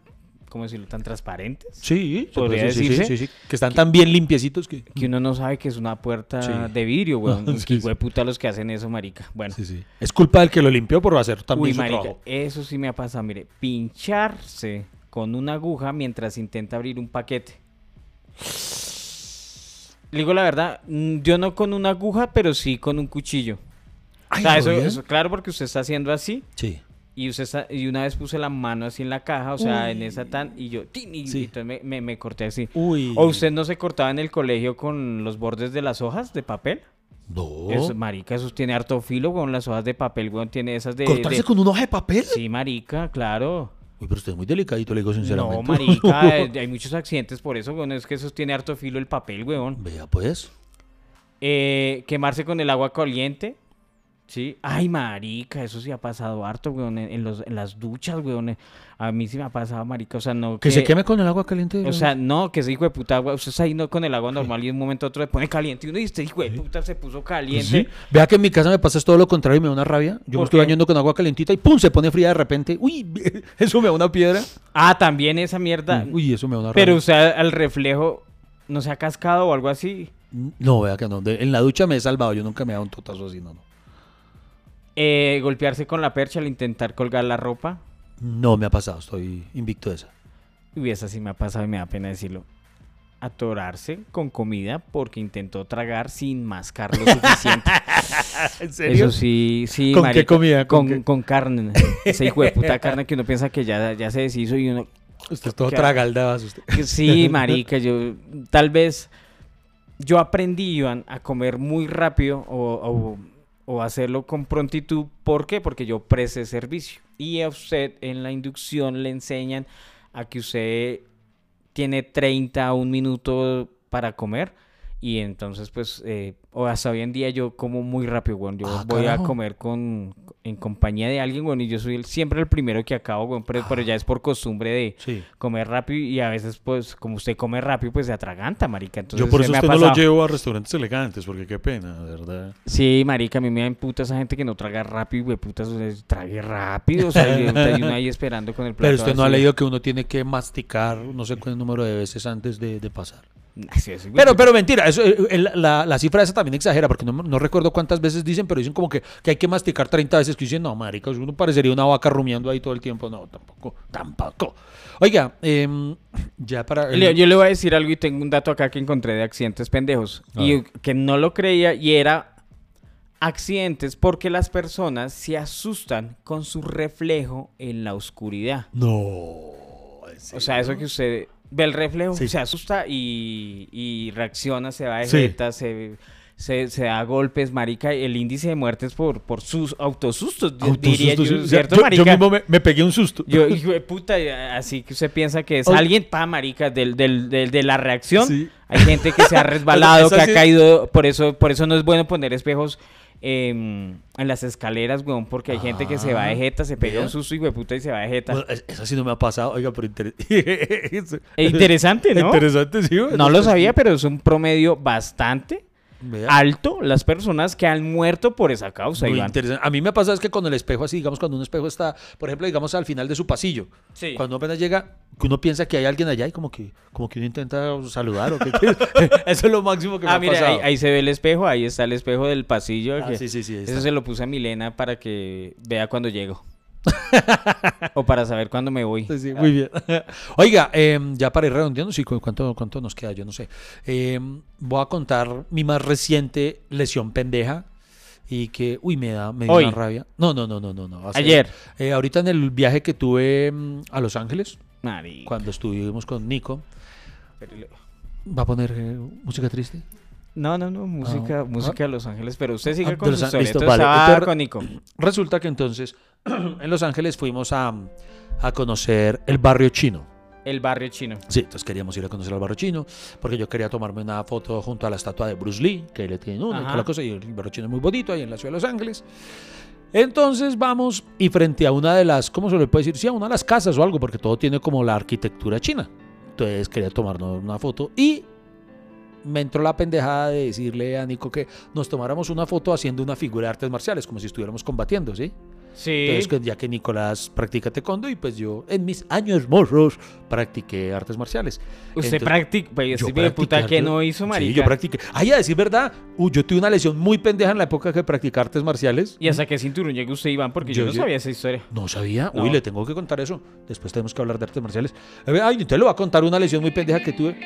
¿cómo decirlo? Tan transparentes Sí, ¿Podría decir, sí, sí, decirse? sí, sí, que están tan bien limpiecitos que... que uno no sabe que es una puerta de vidrio, weón. Sí, que puta los que hacen eso, marica. Bueno. Es culpa del que lo limpió por hacer también Uy, su marica, trabajo. eso sí me ha pasado, mire, pincharse con una aguja mientras intenta abrir un paquete. Le digo la verdad, mm, yo no con una aguja, pero sí con un cuchillo. O sea, eso, eso- claro, porque usted está haciendo así Sí. y usted está- y una vez puse la mano así en la caja, o sea, en esa tan y yo tin, y, Sí. y entonces me, me- me corté así. Uy. ¿O usted no se cortaba en el colegio con los bordes de las hojas de papel? No. Eso, marica, eso tiene harto filo, con las hojas de papel, weón, tiene esas de... ¿Cortarse de- con una hoja de papel? Sí, marica, claro. Uy, pero usted es muy delicadito, le digo sinceramente. No, marica, eh, hay muchos accidentes por eso, weón. Es que eso tiene harto filo el papel, weón. Vea, pues. Eh, quemarse con el agua caliente. Sí. Ay, marica, eso sí ha pasado harto, weón. En, los, en las duchas, weón. A mí sí me ha pasado, marica. O sea, no. Que se queme con el agua caliente. O sea, no, que ese hijo de puta agua. Usted está ahí no, con el agua normal y de un momento a otro le pone caliente. Y uno dice, este hijo de puta se puso Pues caliente. sí. Vea que en mi casa me pasa todo lo contrario y me da una rabia. Yo me ¿Por estoy qué? bañando con agua calentita y ¡pum! se pone fría de repente. Uy, eso me da una piedra. Ah, también esa mierda. Uy, eso me da una Pero rabia. usted al reflejo no se ha cascado o algo así. No, vea que no. De- en la ducha me he salvado. Yo nunca me he dado un totazo así, no, no. Eh, golpearse con la percha al intentar colgar la ropa. No me ha pasado. Estoy invicto de esa. Uy, esa sí me ha pasado y me da pena decirlo. Atorarse con comida porque intentó tragar sin mascar lo suficiente. ¿En Eso sí, sí, ¿Con qué comida? ¿Con Con, qué? con carne. Esa hijo de puta carne que uno piensa que ya, ya se deshizo y uno... Usted todo tragaldabas usted. Sí, marica, yo tal vez yo aprendí, Iván, a comer muy rápido o, o- o hacerlo con prontitud. ¿Por qué? Porque yo presté servicio. Y a usted en la inducción le enseñan a que usted tiene 30 a un minuto para comer Y entonces, pues, eh, o hasta hoy en día yo como muy rápido, weón. Yo Ah, voy carajo. a comer con, en compañía de alguien, weón, y yo soy el- siempre el primero que acabo, weón, pero, pero ya es por costumbre de Sí. comer rápido y a veces, pues, como usted come rápido, pues se atraganta, marica. Entonces, Yo por eso usted no lo llevo a restaurantes elegantes, porque qué pena, verdad. Sí, marica, a mí me da puta esa gente que no traga rápido, güey, putas, o sea, trague rápido, o sea, y uno ahí esperando con el plato Pero usted no ha leído que uno tiene que masticar no sé cuál número de veces antes de, de pasar. Sí, sí, Pero, pero mentira, eso, eh, el- la, la cifra esa también exagera, porque no, no recuerdo cuántas veces dicen, pero dicen como que, que hay que masticar 30 veces, que dicen, no, marica, uno parecería una vaca rumiando ahí todo el tiempo. No, tampoco, tampoco. Oiga, em, ya para... el- Yo le voy a decir algo y tengo un dato acá que encontré de accidentes pendejos. Y que no lo creía y era accidentes porque las personas se asustan con su reflejo en la oscuridad. No. O sea, eso que usted ve el reflejo, Sí. se asusta y, y reacciona, se va de Sí. jeta, se, se, se da golpes, marica. El índice de muertes por, por sus autosustos, di- diría yo, sí. ¿cierto, yo, marica? yo mismo me, me pegué un susto. Yo, hijo de puta, así que usted piensa que es alguien, pa, marica, del, del, del- de la reacción. Hay gente que se ha resbalado, que ha caído, por eso, por eso no es bueno poner espejos em, en las escaleras, weón, porque hay gente que se va de Ah, jeta, se pega un susto, de puta, y se va de jeta. Bueno, eso sí no me ha pasado, oiga, pero inter- Es interesante, ¿no? Interesante, sí. No lo sabía, pero es un promedio bastante Vea. alto las personas que han muerto por esa causa, Muy Iván. interesante. A mí me pasa es que con el espejo así, digamos, cuando un espejo está, por ejemplo, digamos al final de su pasillo, Sí. cuando apenas llega, que uno piensa que hay alguien allá y como que, como que uno intenta saludar o que eso es lo máximo que me Ah, ha mira, pasado. ahí, ahí se ve el espejo, ahí está el espejo del pasillo. Ah, que- sí, sí, sí, Eso se lo puse a Milena para que vea cuando llego. o para saber cuándo me voy. Sí, sí, muy bien. Oiga, em, ya para ir redondeando, sí, ¿cu- ¿cuánto, cuánto nos queda? Yo no sé. Em, voy a contar mi más reciente lesión pendeja y que, uy, me da, me dio Hoy. una rabia. No, no, no, no, no. no. Ayer. eh, ahorita en el viaje que tuve em, a Los Ángeles, Marica. cuando estuvimos con Nico, ¿va a poner eh, música triste? No, no, no, música, Ah, música de Los Ángeles, pero usted siga Ah, con su historia. vale. estaba con Nico. Resulta que entonces en Los Ángeles fuimos a, a conocer el barrio chino. El barrio chino. Sí, entonces queríamos ir a conocer al barrio chino, porque yo quería tomarme una foto junto a la estatua de Bruce Lee, que le tiene una y toda la cosa, y el barrio chino es muy bonito ahí en la ciudad de Los Ángeles. Entonces vamos y frente a una de las, ¿cómo se le puede decir? Sí, a una de las casas o algo, porque todo tiene como la arquitectura china. Entonces quería tomarnos una foto y me entró la pendejada de decirle a Nico que nos tomáramos una foto haciendo una figura de artes marciales, como si estuviéramos combatiendo, ¿sí? Sí. Entonces, que ya que Nicolás practica taekwondo y pues yo en mis años morros practiqué artes marciales. Usted practica. Pues, yo de puta practiqué que no hizo, marica. Sí, yo practiqué. Ay, a decir verdad, uh, yo tuve una lesión muy pendeja en la época que practicé artes marciales. ¿Y hasta qué cinturón llega usted, Iván? Porque yo, Yo- no yo- sabía esa historia. No sabía. No. Uy, le tengo que contar eso. Después tenemos que hablar de artes marciales. Ay, entonces le voy a contar una lesión muy pendeja que tuve.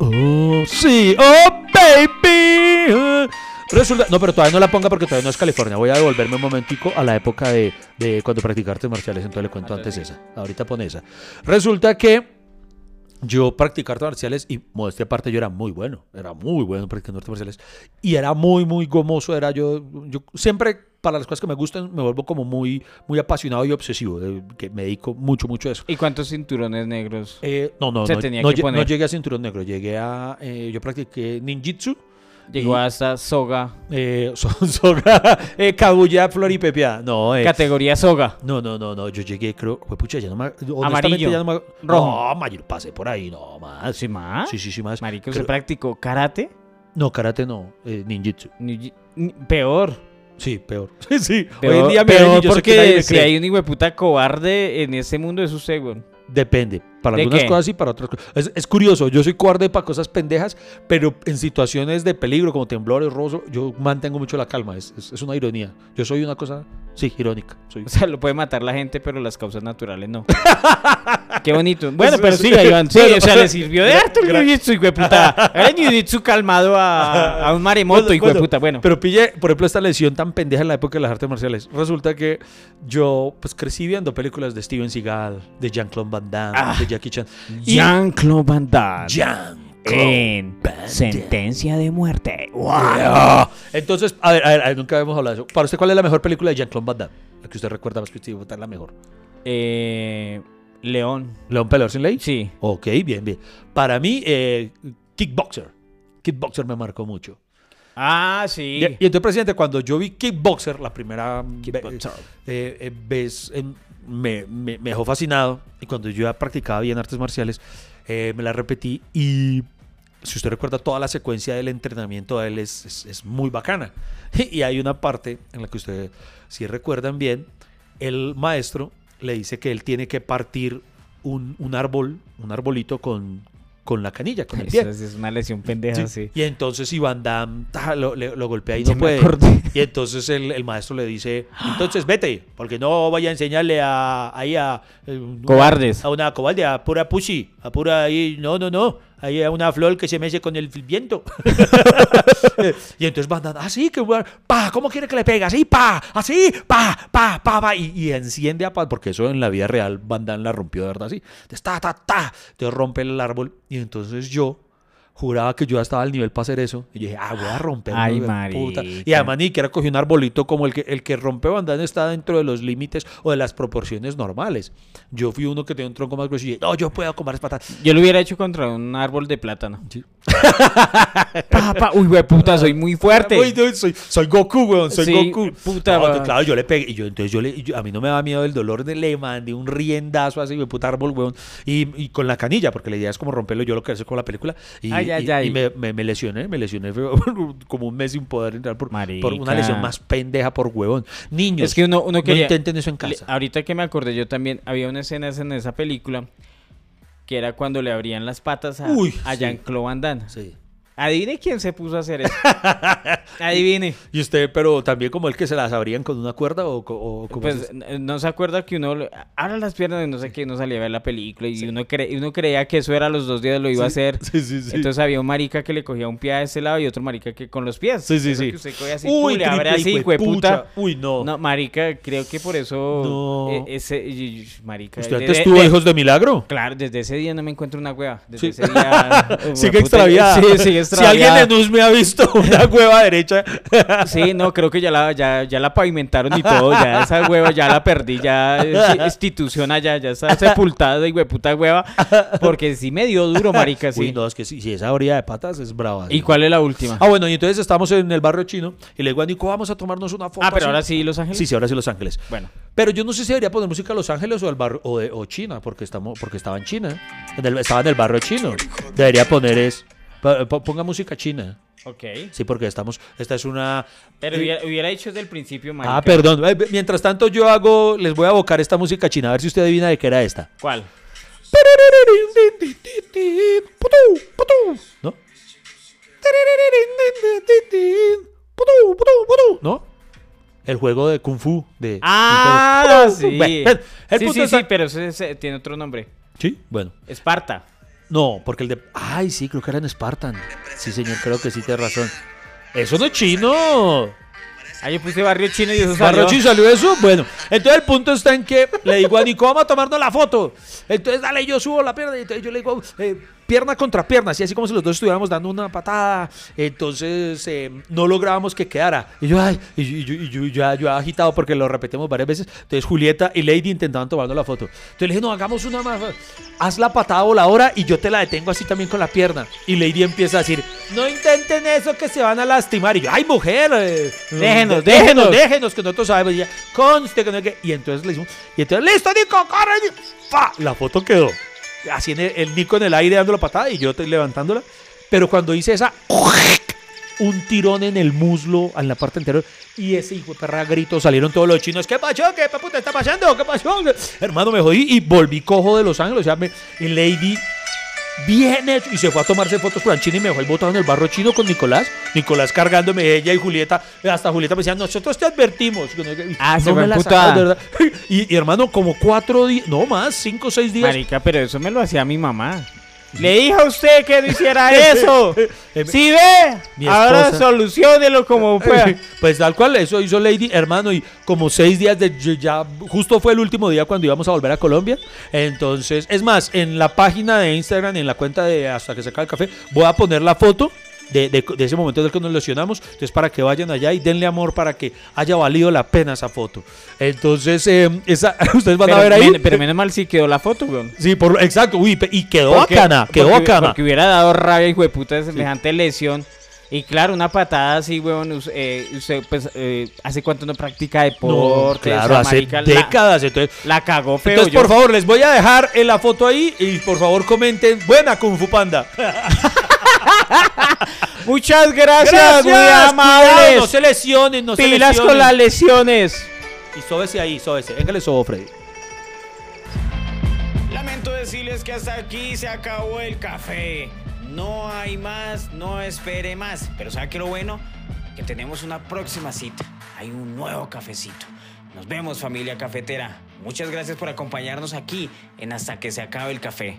Oh, sí. Oh, baby. Ah. Resulta, no, pero todavía no la ponga porque todavía no es California. Voy a devolverme un momentico a la época de, de cuando practicaba artes marciales. Entonces le cuento antes esa. Ahorita pone esa. Resulta que yo practicaba artes marciales y modestia aparte yo era muy bueno. Era muy bueno practicando artes marciales. Y era muy, muy gomoso. Era yo, yo siempre para las cosas que me gustan me vuelvo como muy, muy apasionado y obsesivo. que me dedico mucho, mucho a eso. ¿Y cuántos cinturones negros? Eh, no, no, Se no, tenía no, que lle- poner. no llegué a cinturón negro. Llegué a... eh, yo practiqué ninjitsu. Llegó y- hasta soga. Eh, so- soga, eh, kabuya, floripepia. No, eh, Categoría soga. no, no, no, no. Yo llegué, creo... Pues pucha, ya no me... Amarillo, ya no me- rojo. No, mayor, pasé por ahí, no, más. ¿Sí más? Sí, sí, sí, más. Marica, ¿usted practicó karate? No, karate no, eh, ninjitsu. Ni- ni- Peor. Sí, peor. sí, Peor, hoy en día me peor yo porque si hay un hijo de puta cobarde en ese mundo es usted, güey. Depende. Para ¿De algunas qué? cosas y para otras cosas. Es, es curioso, yo soy cobarde para cosas pendejas, pero en situaciones de peligro, como temblores, robo, yo mantengo mucho la calma. Es, es- es una ironía. Yo soy una cosa, sí, irónica. Soy... O sea, lo puede matar la gente, pero las causas naturales no. Qué bonito. Bueno, Eso pero siga, Iván. Sí, Bueno, o sea, le sirvió de harto el jiu-jitsu, hijo de puta. Era jiu-jitsu calmado a, a un maremoto, Bueno, hijo de bueno, puta. Bueno, Pero pille, por ejemplo, esta lesión tan pendeja en la época de las artes marciales. Resulta que yo pues crecí viendo películas de Steven Seagal, de Jean-Claude Van Damme, Ah. de Jackie Chan. Jean-Claude Van Damme Jean-Claude en. Sentencia de Muerte. Ah. Entonces, a ver, a ver, a ver, nunca hemos hablado de eso. Para usted, ¿cuál es la mejor película de Jean-Claude Van Damme? La que usted recuerda más que sí, es la mejor. Eh, León. ¿León Peleador sin ley? Sí. Ok, bien, bien. Para mí, eh, Kickboxer. Kickboxer me marcó mucho. Ah, sí. y entonces, presidente, cuando yo vi Kickboxer, la primera Kickboxer. eh, eh, vez, em, me, dejó fascinado. Y cuando yo ya practicaba bien artes marciales, eh, me la repetí. Y si usted recuerda, toda la secuencia del entrenamiento de él es, es- es muy bacana. Y hay una parte en la que ustedes, si recuerdan bien, el maestro le dice que él tiene que partir un, un árbol, un arbolito con, con la canilla, con el pie. Eso es una lesión pendeja, sí. Y entonces Iván Dam ta, lo, le- lo golpea y no me puede. acordé. Y entonces el, el maestro le dice, entonces vete, porque no vaya a enseñarle a, ahí a... eh, una- Cobardes. A una cobarde, a pura pussy, a pura ahí, no, no, no, a una flor que se mece con el viento. y entonces Van así que bueno, pa, ¿cómo quiere que le pegue? Así, pa, así, pa, pa, pa, pa, y, enciende a pa, porque eso en la vida real Van Damme la rompió de verdad así. Entonces, ta, ta, ta, te rompe el árbol. Y entonces yo juraba que yo ya estaba al nivel para hacer eso. Y yo dije, ah, voy a romper. Ay, puta. Y además ni siquiera cogí un arbolito como el que, el que rompe Van Damme está dentro de los límites o de las proporciones normales. Yo fui uno que tenía un tronco más grueso y dije, no, yo puedo comer patas. Yo lo hubiera hecho contra un árbol de plátano. Sí. Pa, pa. Uy, güey, puta, soy muy fuerte. Uy, no, soy, soy Goku, weón, soy Sí, Goku. puta, No, claro, yo le pegué. Y yo, entonces yo le, yo- a mí no me da miedo el dolor de le mandé un riendazo así, de puta árbol, weón. Y, y con la canilla, porque la idea es como romperlo, yo lo que hice con la película. Y, Ay, ay, y- ay. y me, me- me lesioné, me lesioné como un mes sin poder entrar por, una lesión más pendeja por huevón. Niños, Es que uno, uno no quería... intenten eso en Le- casa. ahorita que me acordé, yo también había una escena en esa película que era cuando le abrían las patas a, Uy, a. Jean-Claude Van Damme. Sí. Adivine quién se puso a hacer eso. Adivine. Y usted, pero también como el que se las abrían con una cuerda o, o Pues no se acuerda que uno abra las piernas y no sé qué, uno salía a ver la película y uno, cre- uno creía que eso era los dos días lo iba a hacer. Sí, sí, sí. Entonces había un marica que le cogía un pie a ese lado y otro marica que con los pies. Sí, sí, Eso sí. que usted coge así, Uy, pum, le abre triple así, hueputa. Uy, no. No, marica, creo que por eso No. eh, ese marica. ¿Usted antes tuvo hijos de milagro? Claro, desde ese día no me encuentro una hueva. Desde ese día. Sigue extraviada. Sí, sigue Si alguien de Nus me ha visto una hueva derecha. Sí, no, creo que ya la, ya, ya la pavimentaron y todo, ya esa hueva ya la perdí, ya institución allá, ya está sepultada y hueputa hueva, porque sí me dio duro, marica, sí. Uy, no, es que si, si esa orilla de patas es brava. ¿Y cuál es la última? Ah, bueno, y entonces estamos en el barrio chino y le digo a Nico, vamos a tomarnos una foto. Ah, pero así". ahora sí, Los Ángeles. Sí, sí, ahora sí Los Ángeles. Bueno, Pero yo no sé si debería poner música a Los Ángeles o al barrio o, de, o China, porque estamos porque estaba en China. En el- estaba en el barrio chino. Debería poner es ponga música china. ok. Sí, porque estamos esta es una Pero hubiera, hubiera dicho desde el principio, marica. Ah, perdón. Eh, Mientras tanto yo hago les voy a abocar esta música china a ver si usted adivina de qué era esta. ¿Cuál? ¿No? ¿No? El juego de Kung Fu de Ah, sí. Bueno, el sí, punto sí, está- sí, pero ese, ese tiene otro nombre. Sí, bueno. Esparta. No, porque el de Ay, sí, creo que era en Spartan. Sí, señor, creo que sí tiene razón. Eso no es chino. Ah, yo puse barrio chino y eso ¿Barrio salió. chino salió eso? Bueno, entonces el punto está en que le digo a Nico, vamos a tomarnos la foto. Entonces, dale, yo subo la pierna y entonces yo le digo, eh, pierna contra pierna, así, así como si los dos estuviéramos dando una patada. Entonces, eh, no lográbamos que quedara. Y yo, ay, y yo, y yo, y yo ya yo agitado porque lo repetimos varias veces. Entonces, Julieta y Lady intentaban tomarnos la foto. Entonces le dije, no, hagamos una más. Haz la patada voladora y yo te la detengo así también con la pierna. Y Lady empieza a decir, no intenten eso que se van a lastimar. Y yo, ay, mujer, eh, Déjenos, déjenos. déjenos que nosotros sabemos. Y ella, conste que no hay que. Y entonces le hicimos, y entonces, listo, Nico, corre. Nico". ¡Fa! La foto quedó. Así en el, Nico en el aire dando la patada y yo te- levantándola. Pero cuando hice esa, un tirón en el muslo, en la parte anterior, y ese hijo de perra grito, salieron todos los chinos. ¿Qué pasó? ¿Qué puta está pasando? ¿Qué pasó? Hermano, me jodí y volví cojo de Los Ángeles. O sea, me, Lady bien hecho. Y se fue a tomarse fotos con China y me dejó ahí botado en el barro chino con Nicolás. Nicolás cargándome ella y Julieta. Hasta Julieta me decía, nosotros te advertimos. Ah, se no me la sacas, de verdad. Y, y, hermano, como cuatro días, no más, cinco o seis días. Marica, pero eso me lo hacía mi mamá. Le dije a usted que no hiciera eso. Eh, ¿Sí ve? Ahora solucionelo como pueda. Pues tal cual, eso hizo Lady, hermano, y como seis días de ya, justo fue el último día cuando íbamos a volver a Colombia. Entonces, es más, en la página de Instagram, en la cuenta de Hasta que se acabe el café, voy a poner la foto de, de- de ese momento del que nos lesionamos. Entonces, para que vayan allá y denle amor para que haya valido la pena esa foto. Entonces, eh, esa, ustedes van pero, a ver ahí. men- pero menos mal sí quedó la foto, weón. Sí, por, exacto. Uy, y quedó Porque- bacana, quedó porque- bacana. Porque hubiera dado rabia, hijo de puta, de semejante lesión. Y claro, una patada así, weón. eh, usted, pues, eh, ¿hace cuánto no practica No, deporte? claro, O sea, hace marica, la- décadas. Entonces, La, cagó feo. entonces yo- por favor, les voy a dejar en la foto ahí y por favor comenten. Buena Kung Fu Panda. Muchas gracias, Gracias, muy cuidado, amables. no se lesionen, no se Pilas lesionen. con las lesiones. Y sóbese ahí, sóbese. Venga, le sobo, Freddy. Lamento decirles que hasta aquí se acabó el café. No hay más, no espere más. Pero ¿sabe qué lo bueno? Que tenemos una próxima cita. Hay un nuevo cafecito. Nos vemos familia cafetera. Muchas gracias por acompañarnos aquí en Hasta que se acabe el café.